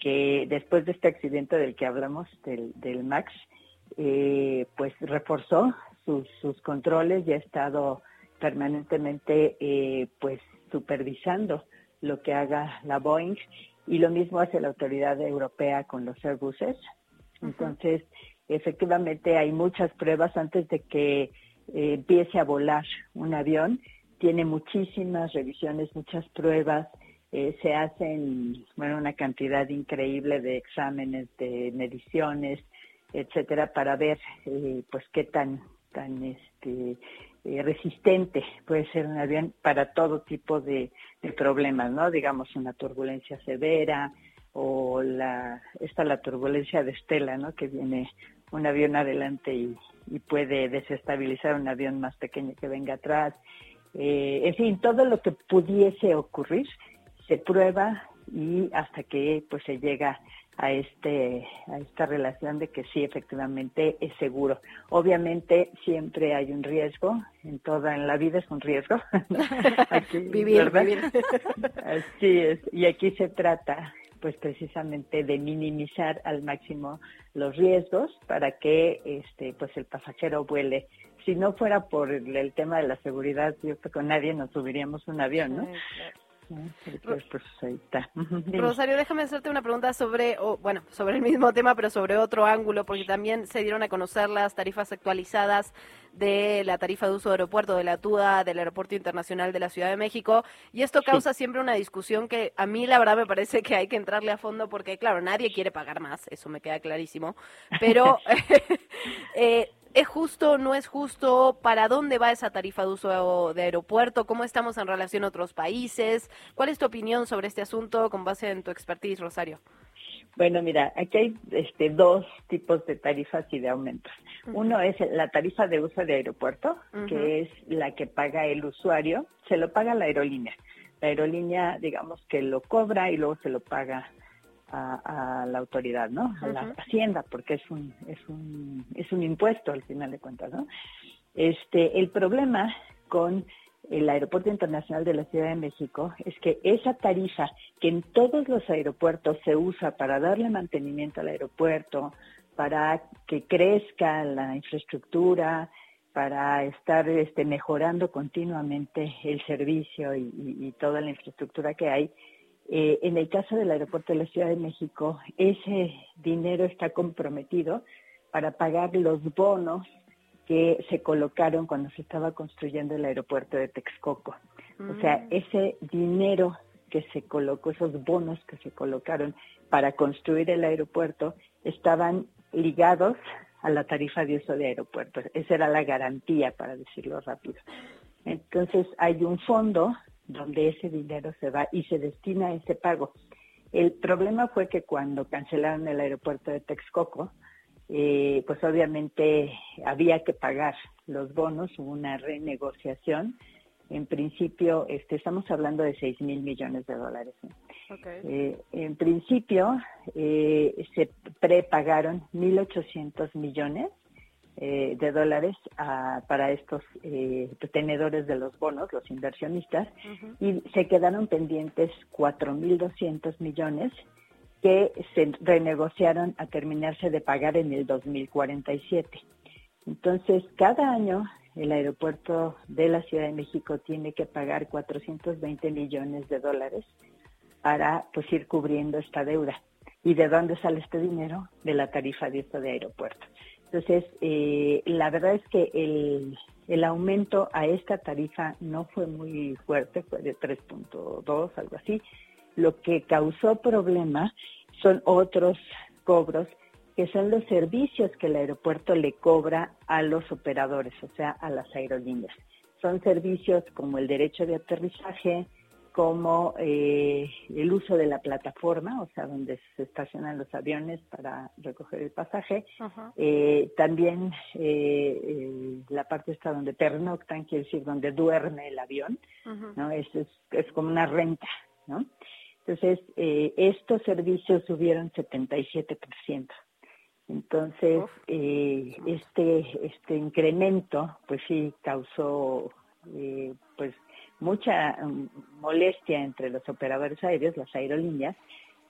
que después de este accidente del que hablamos, del, del MAX, eh, pues reforzó sus, sus controles y ha estado permanentemente eh, pues supervisando lo que haga la Boeing y lo mismo hace la autoridad europea con los Airbuses. Entonces, efectivamente hay muchas pruebas antes de que eh, empiece a volar un avión tiene muchísimas revisiones, muchas pruebas, eh, se hacen bueno una cantidad increíble de exámenes, de mediciones, etcétera, para ver eh, pues qué tan tan este eh, resistente puede ser un avión para todo tipo de, problemas, ¿no? Digamos una turbulencia severa o la esta la turbulencia de estela, ¿no? Que viene un avión adelante y, puede desestabilizar un avión más pequeño que venga atrás eh, en fin, todo lo que pudiese ocurrir se prueba y hasta que pues se llega a este a esta relación de que sí efectivamente es seguro. Obviamente siempre hay un riesgo, en toda en la vida es un riesgo. vivir, vivir. Así es, y aquí se trata pues precisamente de minimizar al máximo los riesgos para que este pues el pasajero vuele si no fuera por el, tema de la seguridad, yo creo que con nadie nos subiríamos un avión, ¿no? Pues, Rosario, déjame hacerte una pregunta sobre, bueno, sobre el mismo tema, pero sobre otro ángulo, porque también se dieron a conocer las tarifas actualizadas de la tarifa de uso de aeropuerto de la TUDA del Aeropuerto Internacional de la Ciudad de México, y esto causa siempre una discusión que a mí la verdad me parece que hay que entrarle a fondo, porque claro, nadie quiere pagar más, eso me queda clarísimo, pero eh, ¿Es justo? ¿No es justo? ¿Para dónde va esa tarifa de uso de aeropuerto? ¿Cómo estamos en relación a otros países? ¿Cuál es tu opinión sobre este asunto con base en tu expertise, Rosario? Bueno, mira, aquí hay este, dos tipos de tarifas y de aumentos. Uno es la tarifa de uso de aeropuerto, que es la que paga el usuario, se lo paga la aerolínea. La aerolínea, digamos que lo cobra y luego se lo paga a, la autoridad, ¿no? A la hacienda, porque es un, es un, es un impuesto al final de cuentas, ¿no? Este, el problema con el Aeropuerto Internacional de la Ciudad de México es que esa tarifa que en todos los aeropuertos se usa para darle mantenimiento al aeropuerto, para que crezca la infraestructura, para estar este, mejorando continuamente el servicio y toda la infraestructura que hay, eh, en el caso del aeropuerto de la Ciudad de México, ese dinero está comprometido para pagar los bonos que se colocaron cuando se estaba construyendo el aeropuerto de Texcoco. O sea, mm. ese dinero que se colocó, esos bonos que se colocaron para construir el aeropuerto, estaban ligados a la tarifa de uso de aeropuertos. Esa era la garantía, para decirlo rápido. Entonces, hay un fondo donde ese dinero se va y se destina a ese pago. El problema fue que cuando cancelaron el aeropuerto de Texcoco, eh, pues obviamente había que pagar los bonos, hubo una renegociación. En principio, este, estamos hablando de 6 mil millones de dólares. Eh, en principio, eh, se prepagaron 1.800 millones eh, de dólares para estos eh, tenedores de los bonos, los inversionistas, y se quedaron pendientes 4.200 millones que se renegociaron a terminarse de pagar en el 2047. Entonces, cada año el aeropuerto de la Ciudad de México tiene que pagar 420 millones de dólares para pues ir cubriendo esta deuda. ¿Y de dónde sale este dinero? De la tarifa de esto de aeropuerto. Entonces, eh, la verdad es que el, el aumento a esta tarifa no fue muy fuerte, fue de 3.2, algo así. Lo que causó problema son otros cobros que son los servicios que el aeropuerto le cobra a los operadores, o sea, a las aerolíneas. Son servicios como el derecho de aterrizaje, como eh, el uso de la plataforma, o sea, donde se estacionan los aviones para recoger el pasaje. Eh, también eh, la parte está donde pernoctan, quiere decir donde duerme el avión, ¿no? Es, es, es, como una renta, ¿no? Entonces, estos servicios subieron 77%. Entonces, este, este incremento, pues sí, causó, pues, mucha mm, molestia entre los operadores aéreos, las aerolíneas,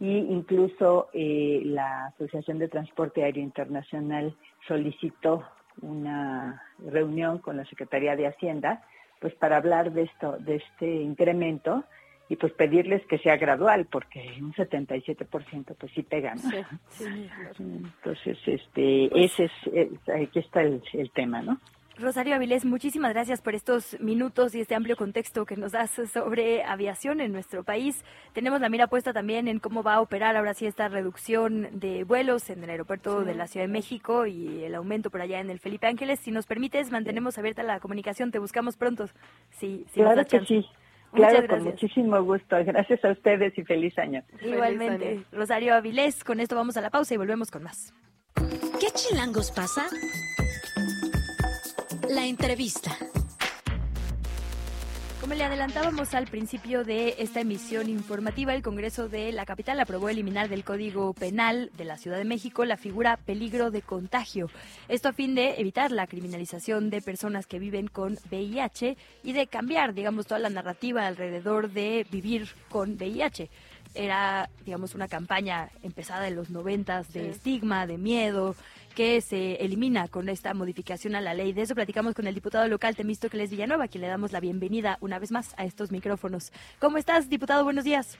e incluso eh, la Asociación de Transporte Aéreo Internacional solicitó una reunión con la Secretaría de Hacienda, pues para hablar de esto, de este incremento y pues pedirles que sea gradual, porque un 77% pues sí pega, Entonces, este, pues ese es, aquí está el tema, ¿no? Rosario Avilés, muchísimas gracias por estos minutos y este amplio contexto que nos das sobre aviación en nuestro país. Tenemos la mira puesta también en cómo va a operar ahora sí esta reducción de vuelos en el aeropuerto de la Ciudad de México y el aumento por allá en el Felipe Ángeles. Si nos permites, mantenemos abierta la comunicación. Te buscamos pronto. Sí, claro que sí. Claro, con muchísimo gusto. Gracias a ustedes y feliz año. Igualmente. Rosario Avilés, con esto vamos a la pausa y volvemos con más. ¿Qué chilangos pasa? La entrevista. Como le adelantábamos al principio de esta emisión informativa, el Congreso de la capital aprobó eliminar del Código Penal de la Ciudad de México la figura peligro de contagio. Esto a fin de evitar la criminalización de personas que viven con VIH y de cambiar, digamos, toda la narrativa alrededor de vivir con VIH era, digamos, una campaña empezada en los noventas de estigma, de miedo, que se elimina con esta modificación a la ley. De eso platicamos con el diputado local Temístocles Villanueva, a quien le damos la bienvenida una vez más a estos micrófonos. ¿Cómo estás, diputado? Buenos días.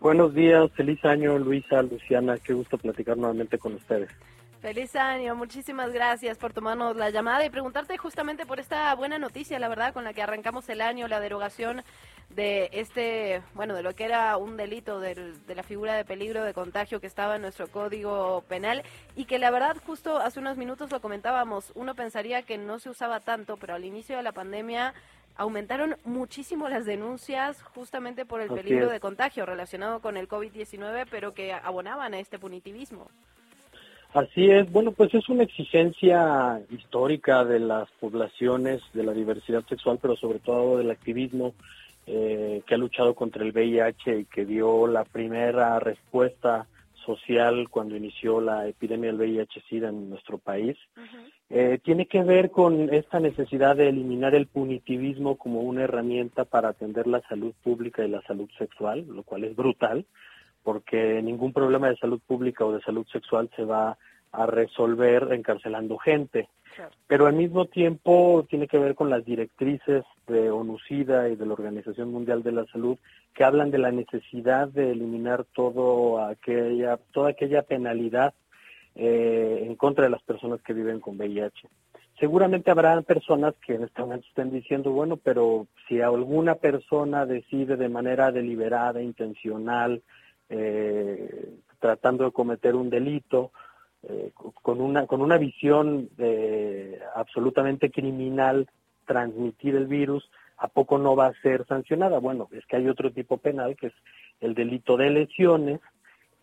Buenos días, feliz año, Luisa, Luciana, qué gusto platicar nuevamente con ustedes. Feliz año, muchísimas gracias por tomarnos la llamada y preguntarte justamente por esta buena noticia, la verdad, con la que arrancamos el año, la derogación de este, bueno, de lo que era un delito de la figura de peligro de contagio que estaba en nuestro código penal y que la verdad justo hace unos minutos lo comentábamos, uno pensaría que no se usaba tanto, pero al inicio de la pandemia aumentaron muchísimo las denuncias justamente por el peligro de contagio relacionado con el COVID-19, pero que abonaban a este punitivismo. Así es, bueno, pues es una exigencia histórica de las poblaciones, de la diversidad sexual, pero sobre todo del activismo eh, que ha luchado contra el VIH y que dio la primera respuesta social cuando inició la epidemia del VIH-Sida en nuestro país, eh, tiene que ver con esta necesidad de eliminar el punitivismo como una herramienta para atender la salud pública y la salud sexual, lo cual es brutal, porque ningún problema de salud pública o de salud sexual se va a resolver encarcelando gente. Pero al mismo tiempo tiene que ver con las directrices de ONUCIDA y de la Organización Mundial de la Salud que hablan de la necesidad de eliminar todo aquella, toda aquella penalidad eh, en contra de las personas que viven con VIH. Seguramente habrá personas que en este momento estén diciendo, bueno, pero si alguna persona decide de manera deliberada, intencional, eh, tratando de cometer un delito, eh, con una con una visión de absolutamente criminal transmitir el virus a poco no va a ser sancionada bueno es que hay otro tipo penal que es el delito de lesiones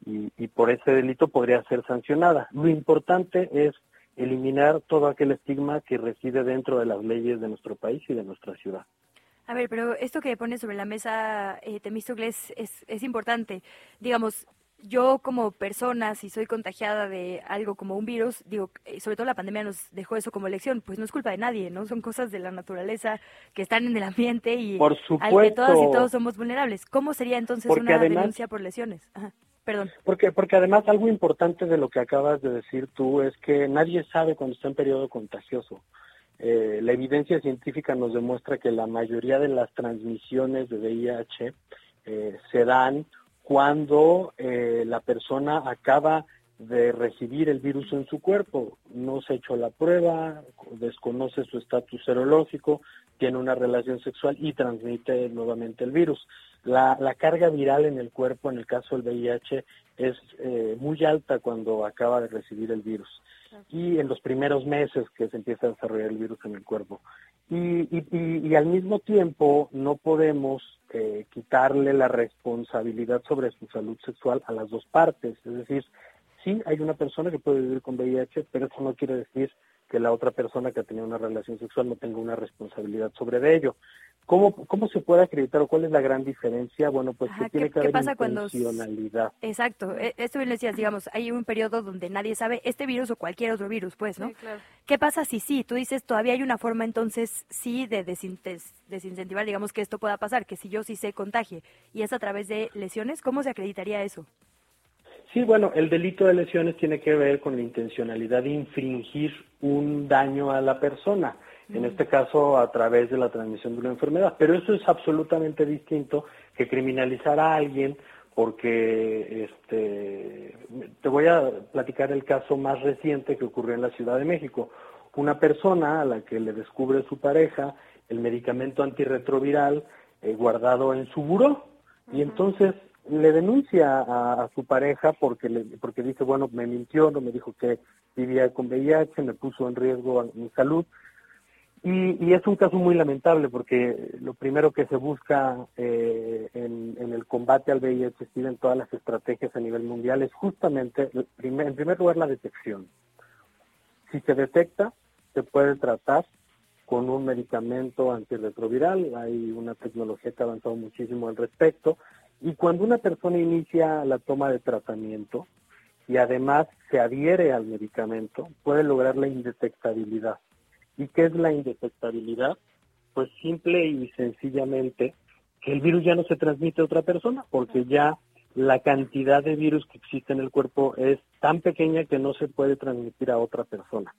y, por ese delito podría ser sancionada. Lo importante es eliminar todo aquel estigma que reside dentro de las leyes de nuestro país y de nuestra ciudad. A ver, pero esto que pone sobre la mesa eh, Temístocles es, es importante. Digamos, yo como persona, si soy contagiada de algo como un virus, digo, eh, sobre todo la pandemia nos dejó eso como lección, pues no es culpa de nadie, ¿no? Son cosas de la naturaleza que están en el ambiente y por al que todas y todos somos vulnerables. ¿Cómo sería entonces una denuncia por lesiones? Perdón. Porque, porque además algo importante de lo que acabas de decir tú es que nadie sabe cuando está en periodo contagioso. Eh, la evidencia científica nos demuestra que la mayoría de las transmisiones de VIH eh, se dan cuando eh, la persona acaba de recibir el virus en su cuerpo. No se ha hecho la prueba, desconoce su estatus serológico, tiene una relación sexual y transmite nuevamente el virus. La, carga viral en el cuerpo, en el caso del VIH, es eh, muy alta cuando acaba de recibir el virus y en los primeros meses que se empieza a desarrollar el virus en el cuerpo. Y, y, al mismo tiempo no podemos eh, quitarle la responsabilidad sobre su salud sexual a las dos partes. Es decir, sí hay una persona que puede vivir con VIH, pero eso no quiere decir que la otra persona que ha tenido una relación sexual no tenga una responsabilidad sobre ello. ¿Cómo, ¿Cómo se puede acreditar o cuál es la gran diferencia? Bueno, pues que tiene que haber pasa intencionalidad. exacto, e, esto bien decías, digamos, hay un periodo donde nadie sabe este virus o cualquier otro virus, pues, ¿no? ¿Qué pasa si sí? Tú dices, todavía hay una forma entonces sí de desincentivar, digamos, que esto pueda pasar, que si yo sí se contagie y es a través de lesiones, ¿cómo se acreditaría eso? Sí, bueno, el delito de lesiones tiene que ver con la intencionalidad de infringir un daño a la persona, en este caso a través de la transmisión de una enfermedad. Pero eso es absolutamente distinto que criminalizar a alguien porque este, te voy a platicar el caso más reciente que ocurrió en la Ciudad de México. Una persona a la que le descubre su pareja el medicamento antirretroviral eh, guardado en su buró y entonces le denuncia a, su pareja porque le, porque dice, bueno, me mintió, no me dijo que vivía con VIH, me puso en riesgo mi salud. Y, es un caso muy lamentable porque lo primero que se busca eh, en, el combate al VIH, en todas las estrategias a nivel mundial, es justamente, en primer lugar, la detección. Si se detecta, se puede tratar con un medicamento antirretroviral. Hay una tecnología que ha avanzado muchísimo al respecto. Y cuando una persona inicia la toma de tratamiento y además se adhiere al medicamento, puede lograr la indetectabilidad. ¿Y qué es la indetectabilidad? Pues simple y sencillamente que el virus ya no se transmite a otra persona, porque ya la cantidad de virus que existe en el cuerpo es tan pequeña que no se puede transmitir a otra persona.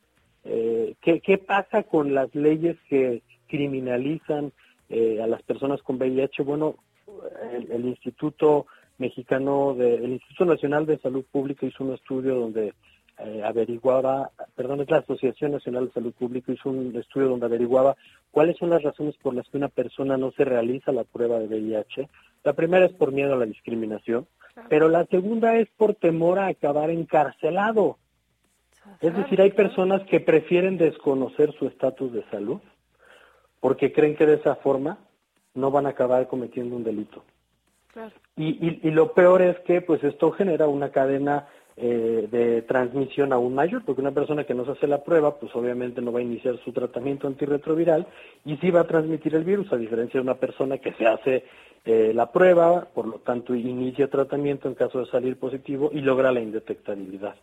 Eh, ¿qué, ¿qué, pasa con las leyes que criminalizan eh, a las personas con VIH? Bueno, el, Instituto Mexicano, de, el Instituto Nacional de Salud Pública hizo un estudio donde eh, averiguaba, perdón, es la Asociación Nacional de Salud Pública hizo un estudio donde averiguaba cuáles son las razones por las que una persona no se realiza la prueba de VIH. La primera es por miedo a la discriminación, pero la segunda es por temor a acabar encarcelado. Es decir, hay personas que prefieren desconocer su estatus de salud porque creen que de esa forma no van a acabar cometiendo un delito. Y, y, lo peor es que pues esto genera una cadena eh, de transmisión aún mayor, porque una persona que no se hace la prueba, pues obviamente no va a iniciar su tratamiento antirretroviral y sí va a transmitir el virus, a diferencia de una persona que se hace eh, la prueba, por lo tanto inicia tratamiento en caso de salir positivo y logra la indetectabilidad.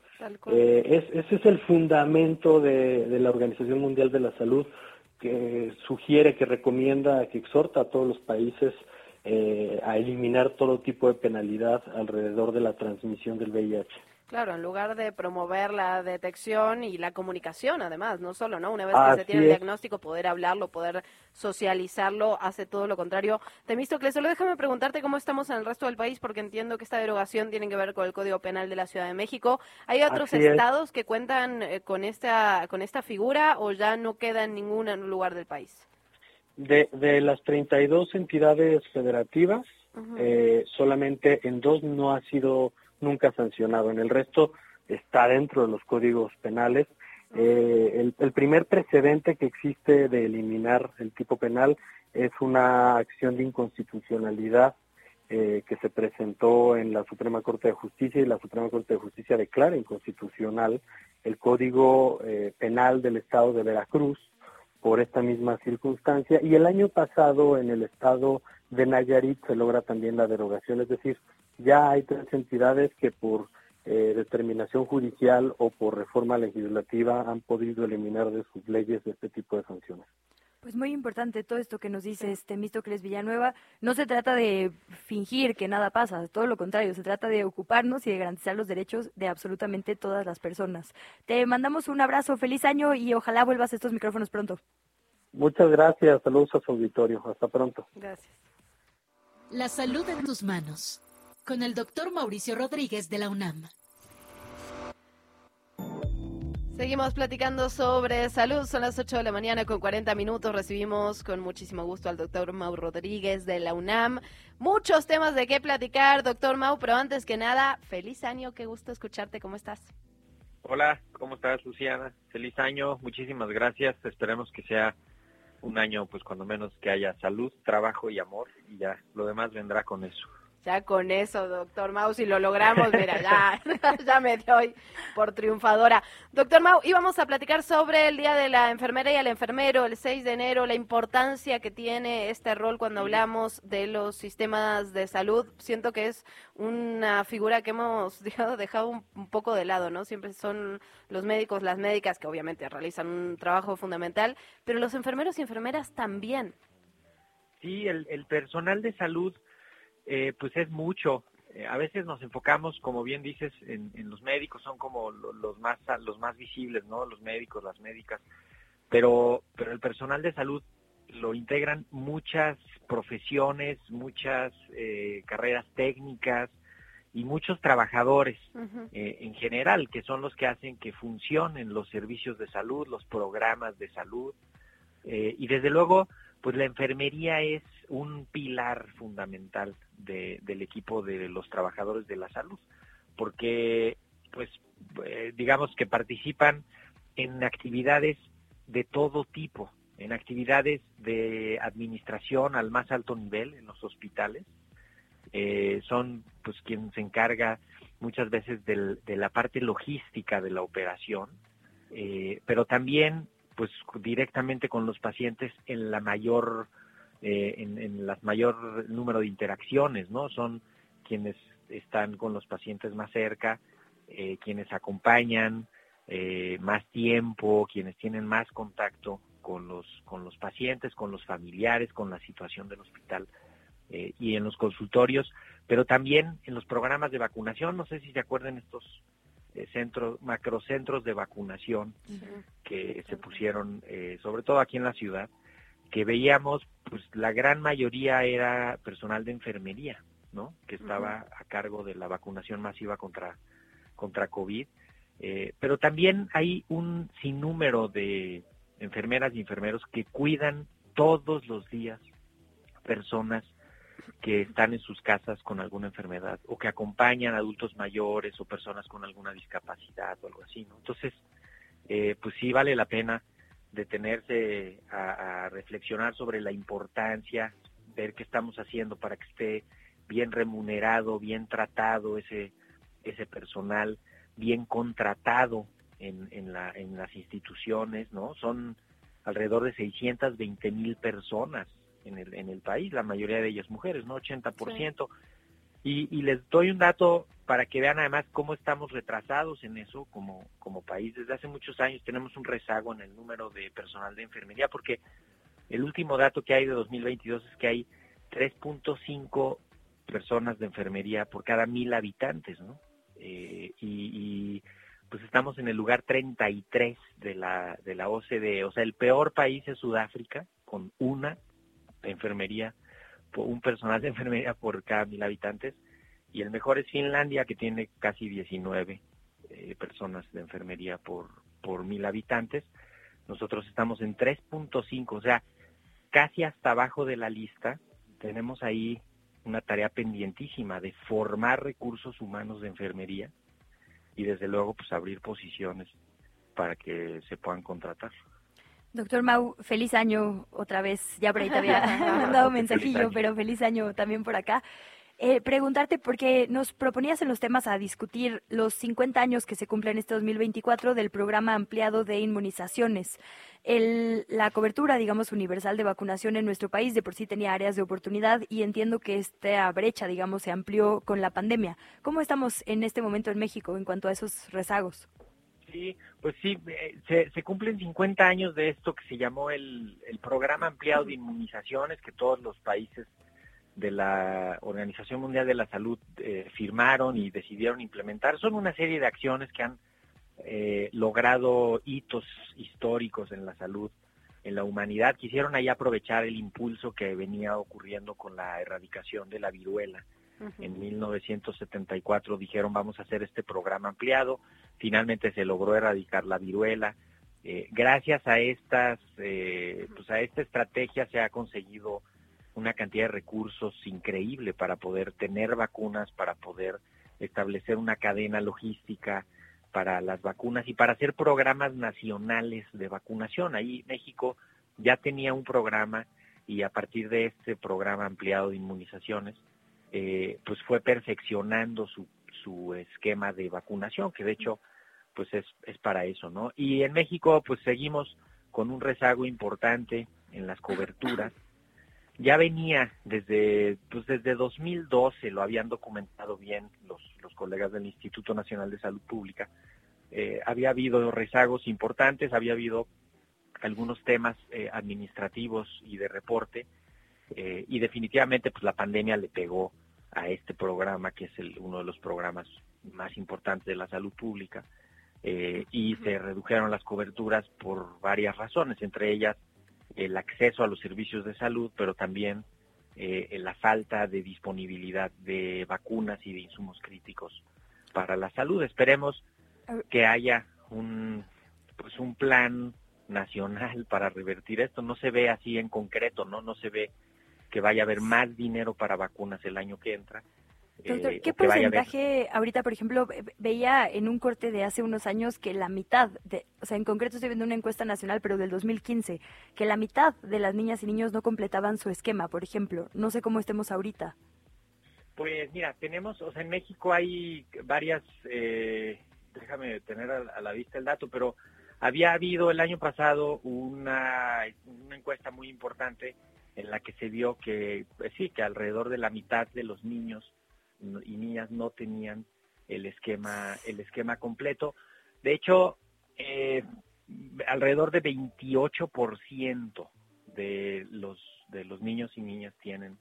Eh, ese es el fundamento de, de la Organización Mundial de la Salud, que sugiere, que recomienda, que exhorta a todos los países eh, a eliminar todo tipo de penalidad alrededor de la transmisión del VIH. Claro, en lugar de promover la detección y la comunicación, además, no solo, ¿no? Una vez que se tiene el diagnóstico, poder hablarlo, poder socializarlo, hace todo lo contrario. Temístocles, solo déjame preguntarte cómo estamos en el resto del país, porque entiendo que esta derogación tiene que ver con el Código Penal de la Ciudad de México. ¿Hay otros estados que cuentan eh, con esta con esta figura o ya no queda en ningún lugar del país? De, de las 32 entidades federativas, eh, solamente en dos no ha sido nunca sancionado. En el resto está dentro de los códigos penales. Eh, el, primer precedente que existe de eliminar el tipo penal es una acción de inconstitucionalidad eh, que se presentó en la Suprema Corte de Justicia y la Suprema Corte de Justicia declara inconstitucional el Código eh, Penal del Estado de Veracruz por esta misma circunstancia y el año pasado en el Estado de Nayarit se logra también la derogación, es decir, ya hay tres entidades que por eh, determinación judicial o por reforma legislativa han podido eliminar de sus leyes este tipo de sanciones. Pues muy importante todo esto que nos dice este Místocles Villanueva. No se trata de fingir que nada pasa, todo lo contrario, se trata de ocuparnos y de garantizar los derechos de absolutamente todas las personas. Te mandamos un abrazo, feliz año y ojalá vuelvas a estos micrófonos pronto. Muchas gracias, saludos a su auditorio, hasta pronto. Gracias. La salud en tus manos con el doctor Mauricio Rodríguez de la UNAM. Seguimos platicando sobre salud. Son las 8 de la mañana con 40 minutos. Recibimos con muchísimo gusto al doctor Mau Rodríguez de la UNAM. Muchos temas de qué platicar, doctor Mau, pero antes que nada, feliz año. Qué gusto escucharte. ¿Cómo estás? Hola, ¿cómo estás, Luciana? Feliz año. Muchísimas gracias. Esperemos que sea un año, pues cuando menos que haya salud, trabajo y amor. Y ya lo demás vendrá con eso. Ya con eso, doctor Mau, si lo logramos, mira, ya, ya me doy por triunfadora. Doctor Mau, íbamos a platicar sobre el Día de la Enfermera y el Enfermero, el 6 de enero, la importancia que tiene este rol cuando hablamos de los sistemas de salud. Siento que es una figura que hemos dejado, dejado un, poco de lado, ¿no? Siempre son los médicos, las médicas, que obviamente realizan un trabajo fundamental, pero los enfermeros y enfermeras también. Sí, el, el personal de salud eh, pues es mucho. Eh, a veces nos enfocamos, como bien dices, en, los médicos, son como los más los más visibles, ¿no? Los médicos, las médicas, pero pero el personal de salud lo integran muchas profesiones, muchas eh, carreras técnicas y muchos trabajadores en general, que son los que hacen que funcionen los servicios de salud, los programas de salud. y desde luego, pues la enfermería es un pilar fundamental del equipo de los trabajadores de la salud, porque pues eh, digamos que participan en actividades de todo tipo, en actividades de administración al más alto nivel en los hospitales, eh, son pues quien se encarga muchas veces de la parte logística de la operación, eh, pero también pues directamente con los pacientes en la mayor eh, en, en mayor número de interacciones, ¿no? Son quienes están con los pacientes más cerca, eh, quienes acompañan eh, más tiempo, quienes tienen más contacto con los, con los pacientes, con los familiares, con la situación del hospital y en los consultorios, pero también en los programas de vacunación. No sé si se acuerdan estos centros, macrocentros de vacunación que se pusieron, sobre todo aquí en la ciudad, que veíamos, pues la gran mayoría era personal de enfermería, ¿no? Que estaba a cargo de la vacunación masiva contra, contra COVID. Eh, pero también hay un sinnúmero de enfermeras y enfermeros que cuidan todos los días personas que están en sus casas con alguna enfermedad o que acompañan adultos mayores o personas con alguna discapacidad o algo así, ¿no? Entonces, eh, pues sí vale la pena detenerse a, a reflexionar sobre la importancia, ver qué estamos haciendo para que esté bien remunerado, bien tratado ese, ese personal, bien contratado en, en, la, en las instituciones, ¿no? Son alrededor de 620 mil personas en el, en el país, la mayoría de ellas mujeres, ¿no? 80%. Y, y les doy un dato para que vean además cómo estamos retrasados en eso como, como país. Desde hace muchos años tenemos un rezago en el número de personal de enfermería porque el último dato que hay de 2022 es que hay 3.5 personas de enfermería por cada mil habitantes, ¿no? Eh, y, pues estamos en el lugar 33 de la, de la OCDE, o sea, el peor país es Sudáfrica, con una enfermería, un personal de enfermería por cada mil habitantes, y el mejor es Finlandia, que tiene casi 19 eh, personas de enfermería por, por mil habitantes. Nosotros estamos en 3.5, o sea, casi hasta abajo de la lista. Tenemos ahí una tarea pendientísima de formar recursos humanos de enfermería y desde luego pues abrir posiciones para que se puedan contratar. Doctor Mau, feliz año otra vez. Ya por ahí te había mandado un mensajillo, pero feliz año también por acá. Eh, preguntarte, porque nos proponías en los temas a discutir los 50 años que se cumplen este 2024 del programa ampliado de inmunizaciones. El, la cobertura, digamos, universal de vacunación en nuestro país de por sí tenía áreas de oportunidad y entiendo que esta brecha, digamos, se amplió con la pandemia. ¿Cómo estamos en este momento en México en cuanto a esos rezagos? Sí, pues sí, eh, se, cumplen 50 años de esto que se llamó el, el programa ampliado de inmunizaciones que todos los países de la Organización Mundial de la Salud eh, firmaron y decidieron implementar. Son una serie de acciones que han eh, logrado hitos históricos en la salud, en la humanidad. Quisieron ahí aprovechar el impulso que venía ocurriendo con la erradicación de la viruela En 1974 dijeron vamos a hacer este programa ampliado. Finalmente se logró erradicar la viruela. Eh, gracias a estas, eh, pues a esta estrategia se ha conseguido una cantidad de recursos increíble para poder tener vacunas, para poder establecer una cadena logística para las vacunas y para hacer programas nacionales de vacunación. Ahí México ya tenía un programa y a partir de este programa ampliado de inmunizaciones, eh, pues fue perfeccionando su, su esquema de vacunación, que de hecho, pues es, es para eso, ¿no? Y en México, pues seguimos con un rezago importante en las coberturas. Ya venía desde, pues desde 2012, lo habían documentado bien los, los colegas del Instituto Nacional de Salud Pública, eh, había habido rezagos importantes, había habido algunos temas eh, administrativos y de reporte, eh, y definitivamente pues la pandemia le pegó a este programa, que es el, uno de los programas más importantes de la salud pública, y se redujeron las coberturas por varias razones, entre ellas el acceso a los servicios de salud, pero también la falta de disponibilidad de vacunas y de insumos críticos para la salud. Esperemos que haya un pues un plan nacional para revertir esto. No se ve así en concreto, ¿no? No se ve que vaya a haber más dinero para vacunas el año que entra. Doctor, eh, ¿qué porcentaje, ahorita, por ejemplo, veía en un corte de hace unos años que la mitad, de, o sea, en concreto estoy viendo una encuesta nacional, pero del 2015, que la mitad de las niñas y niños no completaban su esquema, por ejemplo. No sé cómo estemos ahorita. Pues mira, tenemos, o sea, en México hay varias eh, déjame tener a, la vista el dato, pero había habido el año pasado una, una encuesta muy importante en la que se vio que, pues sí, que alrededor de la mitad de los niños y niñas no tenían el esquema, el esquema completo. De hecho, eh, alrededor de 28% de los de los niños y niñas tienen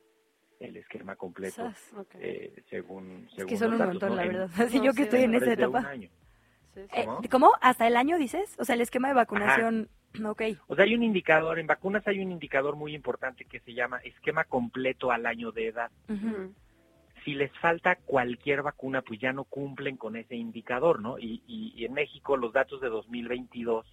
el esquema completo, eh, según, según Es que son un montón, la verdad. Así yo que estoy en esa etapa. Eh, ¿Cómo? ¿Hasta el año dices? O sea, el esquema de vacunación... Ok. O sea, hay un indicador, en vacunas hay un indicador muy importante que se llama esquema completo al año de edad. Si les falta cualquier vacuna, pues ya no cumplen con ese indicador, ¿no? Y, y, en México los datos de 2022,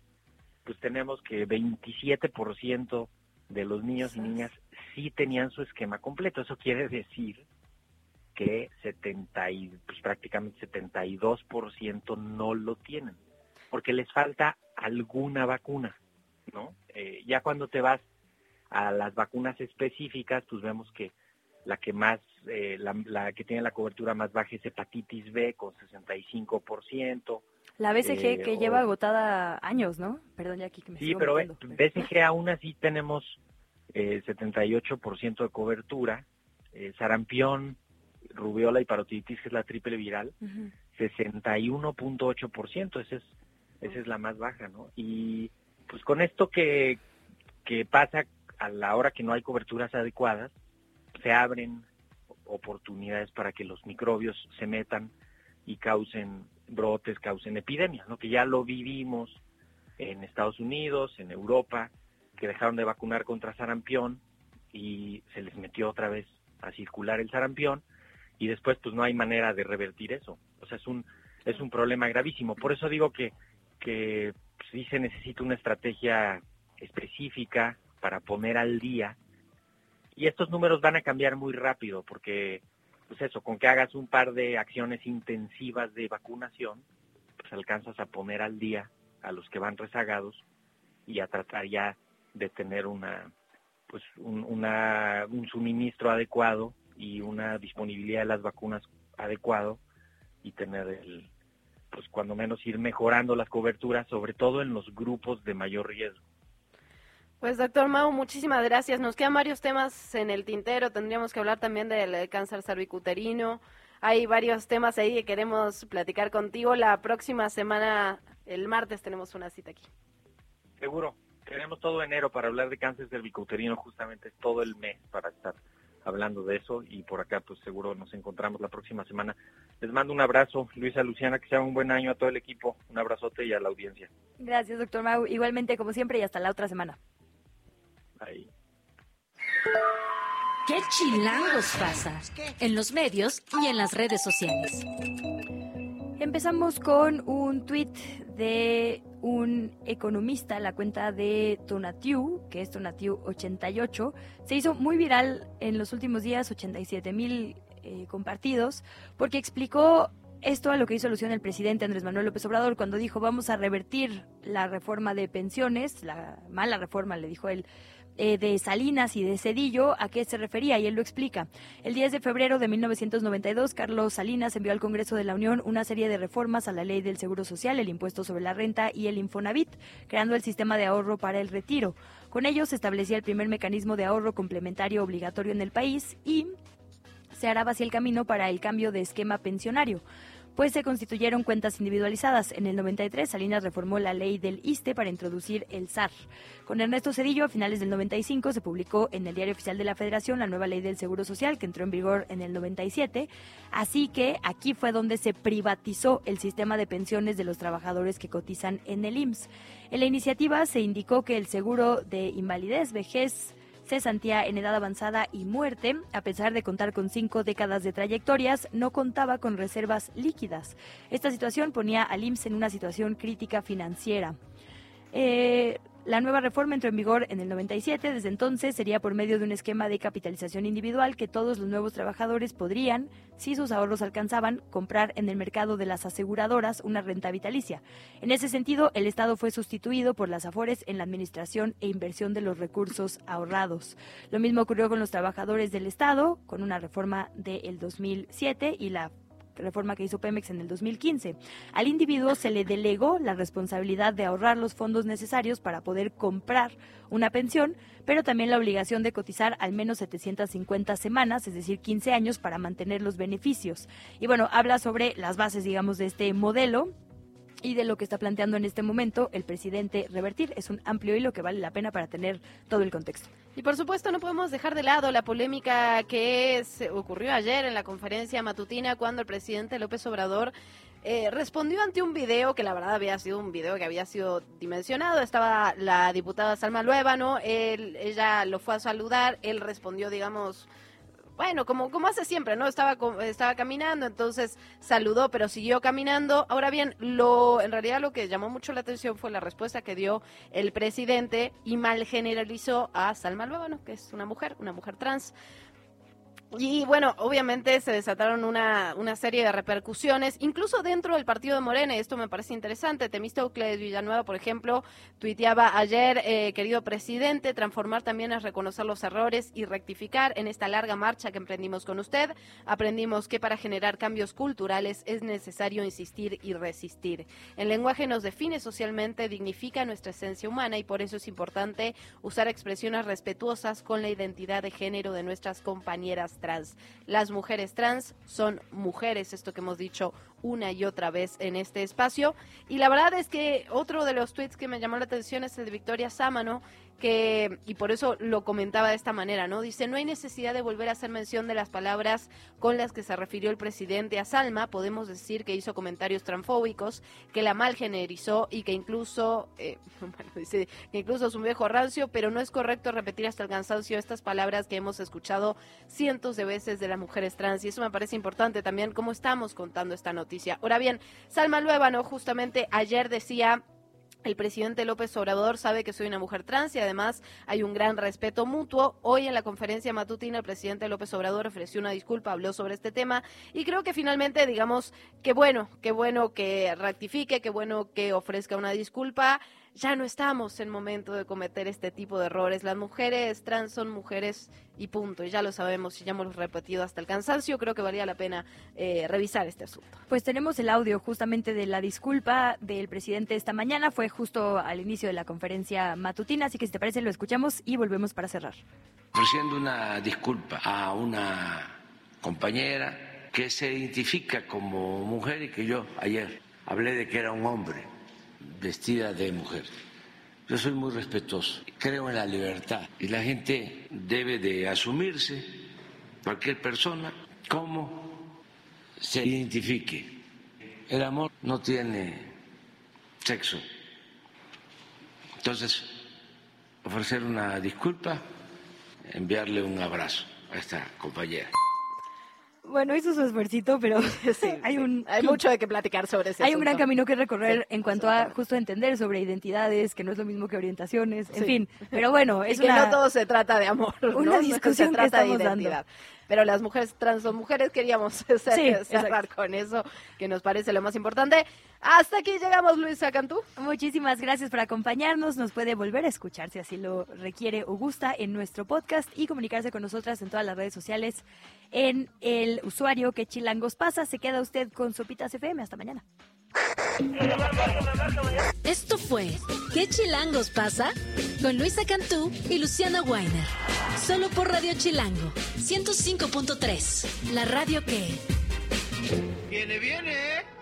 pues tenemos que 27% de los niños y niñas sí tenían su esquema completo. Eso quiere decir que 70 y, pues, prácticamente 72% no lo tienen, porque les falta alguna vacuna, ¿no? Eh, ya cuando te vas a las vacunas específicas, pues vemos que la que más, eh, la, que tiene la cobertura más baja es hepatitis B con 65%. La BCG que eh, lleva agotada años, ¿no? Perdón, ya aquí que me Sí, pero BCG aún así tenemos 78% de cobertura. sarampión rubiola y parotiditis, que es la triple viral, 61.8%, esa es, esa es la más baja, ¿no? Y pues con esto que, que pasa a la hora que no hay coberturas adecuadas, se abren oportunidades para que los microbios se metan y causen brotes, causen epidemias, ¿no? Que ya lo vivimos en Estados Unidos, en Europa, que dejaron de vacunar contra sarampión y se les metió otra vez a circular el sarampión y después pues no hay manera de revertir eso. O sea, es un, es un problema gravísimo. Por eso digo que, que pues, sí se necesita una estrategia específica para poner al día. Y estos números van a cambiar muy rápido porque, pues eso, con que hagas un par de acciones intensivas de vacunación, pues alcanzas a poner al día a los que van rezagados y a tratar ya de tener una, pues un, una, un suministro adecuado y una disponibilidad de las vacunas adecuado y tener el, pues cuando menos ir mejorando las coberturas, sobre todo en los grupos de mayor riesgo. Pues doctor Mau, muchísimas gracias. Nos quedan varios temas en el tintero. Tendríamos que hablar también del cáncer cervicuterino. Hay varios temas ahí que queremos platicar contigo. La próxima semana, el martes, tenemos una cita aquí. Seguro. Tenemos todo enero para hablar de cáncer cervicuterino, justamente todo el mes para estar hablando de eso y por acá pues seguro nos encontramos la próxima semana. Les mando un abrazo, Luisa, Luciana, que sea un buen año a todo el equipo, un abrazote y a la audiencia. Gracias, doctor Mau. Igualmente, como siempre, y hasta la otra semana. Ahí. ¿Qué chilangos pasa? En los medios y en las redes sociales. Empezamos con un tuit de un economista, la cuenta de Tonatiu, que es Tonatiu88, se hizo muy viral en los últimos días, 87 mil eh, compartidos, porque explicó esto a lo que hizo alusión el presidente Andrés Manuel López Obrador cuando dijo vamos a revertir la reforma de pensiones, la mala reforma, le dijo él, eh, de Salinas y de Cedillo, ¿a qué se refería? Y él lo explica. El 10 de febrero de 1992, Carlos Salinas envió al Congreso de la Unión una serie de reformas a la ley del Seguro Social, el impuesto sobre la renta y el Infonavit, creando el sistema de ahorro para el retiro. Con ello se establecía el primer mecanismo de ahorro complementario obligatorio en el país y se hará así el camino para el cambio de esquema pensionario pues se constituyeron cuentas individualizadas. En el 93, Salinas reformó la ley del ISTE para introducir el SAR. Con Ernesto Cedillo, a finales del 95, se publicó en el Diario Oficial de la Federación la nueva ley del Seguro Social, que entró en vigor en el 97. Así que aquí fue donde se privatizó el sistema de pensiones de los trabajadores que cotizan en el IMSS. En la iniciativa se indicó que el seguro de invalidez, vejez, cesantía en edad avanzada y muerte, a pesar de contar con cinco décadas de trayectorias, no contaba con reservas líquidas. Esta situación ponía al IMSS en una situación crítica financiera. Eh, la nueva reforma entró en vigor en el 97. Desde entonces sería por medio de un esquema de capitalización individual que todos los nuevos trabajadores podrían, si sus ahorros alcanzaban, comprar en el mercado de las aseguradoras una renta vitalicia. En ese sentido, el Estado fue sustituido por las AFORES en la administración e inversión de los recursos ahorrados. Lo mismo ocurrió con los trabajadores del Estado, con una reforma del 2007 y la reforma que hizo Pemex en el 2015. Al individuo se le delegó la responsabilidad de ahorrar los fondos necesarios para poder comprar una pensión, pero también la obligación de cotizar al menos 750 semanas, es decir, 15 años, para mantener los beneficios. Y bueno, habla sobre las bases, digamos, de este modelo y de lo que está planteando en este momento el presidente revertir. Es un amplio hilo que vale la pena para tener todo el contexto. Y por supuesto no podemos dejar de lado la polémica que se ocurrió ayer en la conferencia matutina cuando el presidente López Obrador eh, respondió ante un video que la verdad había sido un video que había sido dimensionado. Estaba la diputada Salma Luébano, él, ella lo fue a saludar, él respondió, digamos, bueno, como, como hace siempre, ¿no? Estaba, estaba caminando, entonces saludó, pero siguió caminando. Ahora bien, lo, en realidad lo que llamó mucho la atención fue la respuesta que dio el presidente y mal generalizó a Salma Luébano, que es una mujer, una mujer trans. Y bueno, obviamente se desataron una, una, serie de repercusiones, incluso dentro del partido de Morena, y esto me parece interesante. Temístocles Villanueva, por ejemplo, tuiteaba ayer, eh, querido presidente, transformar también es reconocer los errores y rectificar en esta larga marcha que emprendimos con usted. Aprendimos que para generar cambios culturales es necesario insistir y resistir. El lenguaje nos define socialmente, dignifica nuestra esencia humana y por eso es importante usar expresiones respetuosas con la identidad de género de nuestras compañeras trans. Las mujeres trans son mujeres, esto que hemos dicho una y otra vez en este espacio. Y la verdad es que otro de los tweets que me llamó la atención es el de Victoria Sámano, que, y por eso lo comentaba de esta manera, ¿no? Dice, no hay necesidad de volver a hacer mención de las palabras con las que se refirió el presidente a Salma, podemos decir que hizo comentarios transfóbicos, que la mal generizó y que incluso, eh, bueno, dice, que incluso es un viejo rancio, pero no es correcto repetir hasta el cansancio estas palabras que hemos escuchado cientos de veces de las mujeres trans, y eso me parece importante también, cómo estamos contando esta noticia. Ahora bien, Salma Luébano justamente ayer decía el presidente López Obrador sabe que soy una mujer trans y además hay un gran respeto mutuo. Hoy en la conferencia matutina el presidente López Obrador ofreció una disculpa, habló sobre este tema y creo que finalmente digamos que bueno, qué bueno que rectifique, qué bueno que ofrezca una disculpa ya no estamos en momento de cometer este tipo de errores. Las mujeres trans son mujeres y punto, y ya lo sabemos y ya hemos repetido hasta el cansancio. Creo que valía la pena eh, revisar este asunto. Pues tenemos el audio justamente de la disculpa del presidente esta mañana, fue justo al inicio de la conferencia matutina, así que si te parece lo escuchamos y volvemos para cerrar. Ofreciendo una disculpa a una compañera que se identifica como mujer y que yo ayer hablé de que era un hombre vestida de mujer. Yo soy muy respetuoso, creo en la libertad y la gente debe de asumirse, cualquier persona, como se identifique. El amor no tiene sexo. Entonces, ofrecer una disculpa, enviarle un abrazo a esta compañera. Bueno, hizo su esfuerzo, pero hay un hay mucho de que platicar sobre eso. Hay un gran camino que recorrer en cuanto a justo entender sobre identidades, que no es lo mismo que orientaciones, en fin. Pero bueno, es que no todo se trata de amor, una discusión se trata de identidad. Pero las mujeres trans son mujeres, queríamos cerrar con eso, que nos parece lo más importante. Hasta aquí llegamos, Luisa Cantú. Muchísimas gracias por acompañarnos. Nos puede volver a escuchar si así lo requiere o gusta en nuestro podcast y comunicarse con nosotras en todas las redes sociales en el usuario que Chilangos pasa. Se queda usted con Sopitas FM. Hasta mañana. Esto fue ¿Qué Chilangos pasa? Con Luisa Cantú y Luciana Weiner. Solo por Radio Chilango 105.3. La radio que... Viene, viene.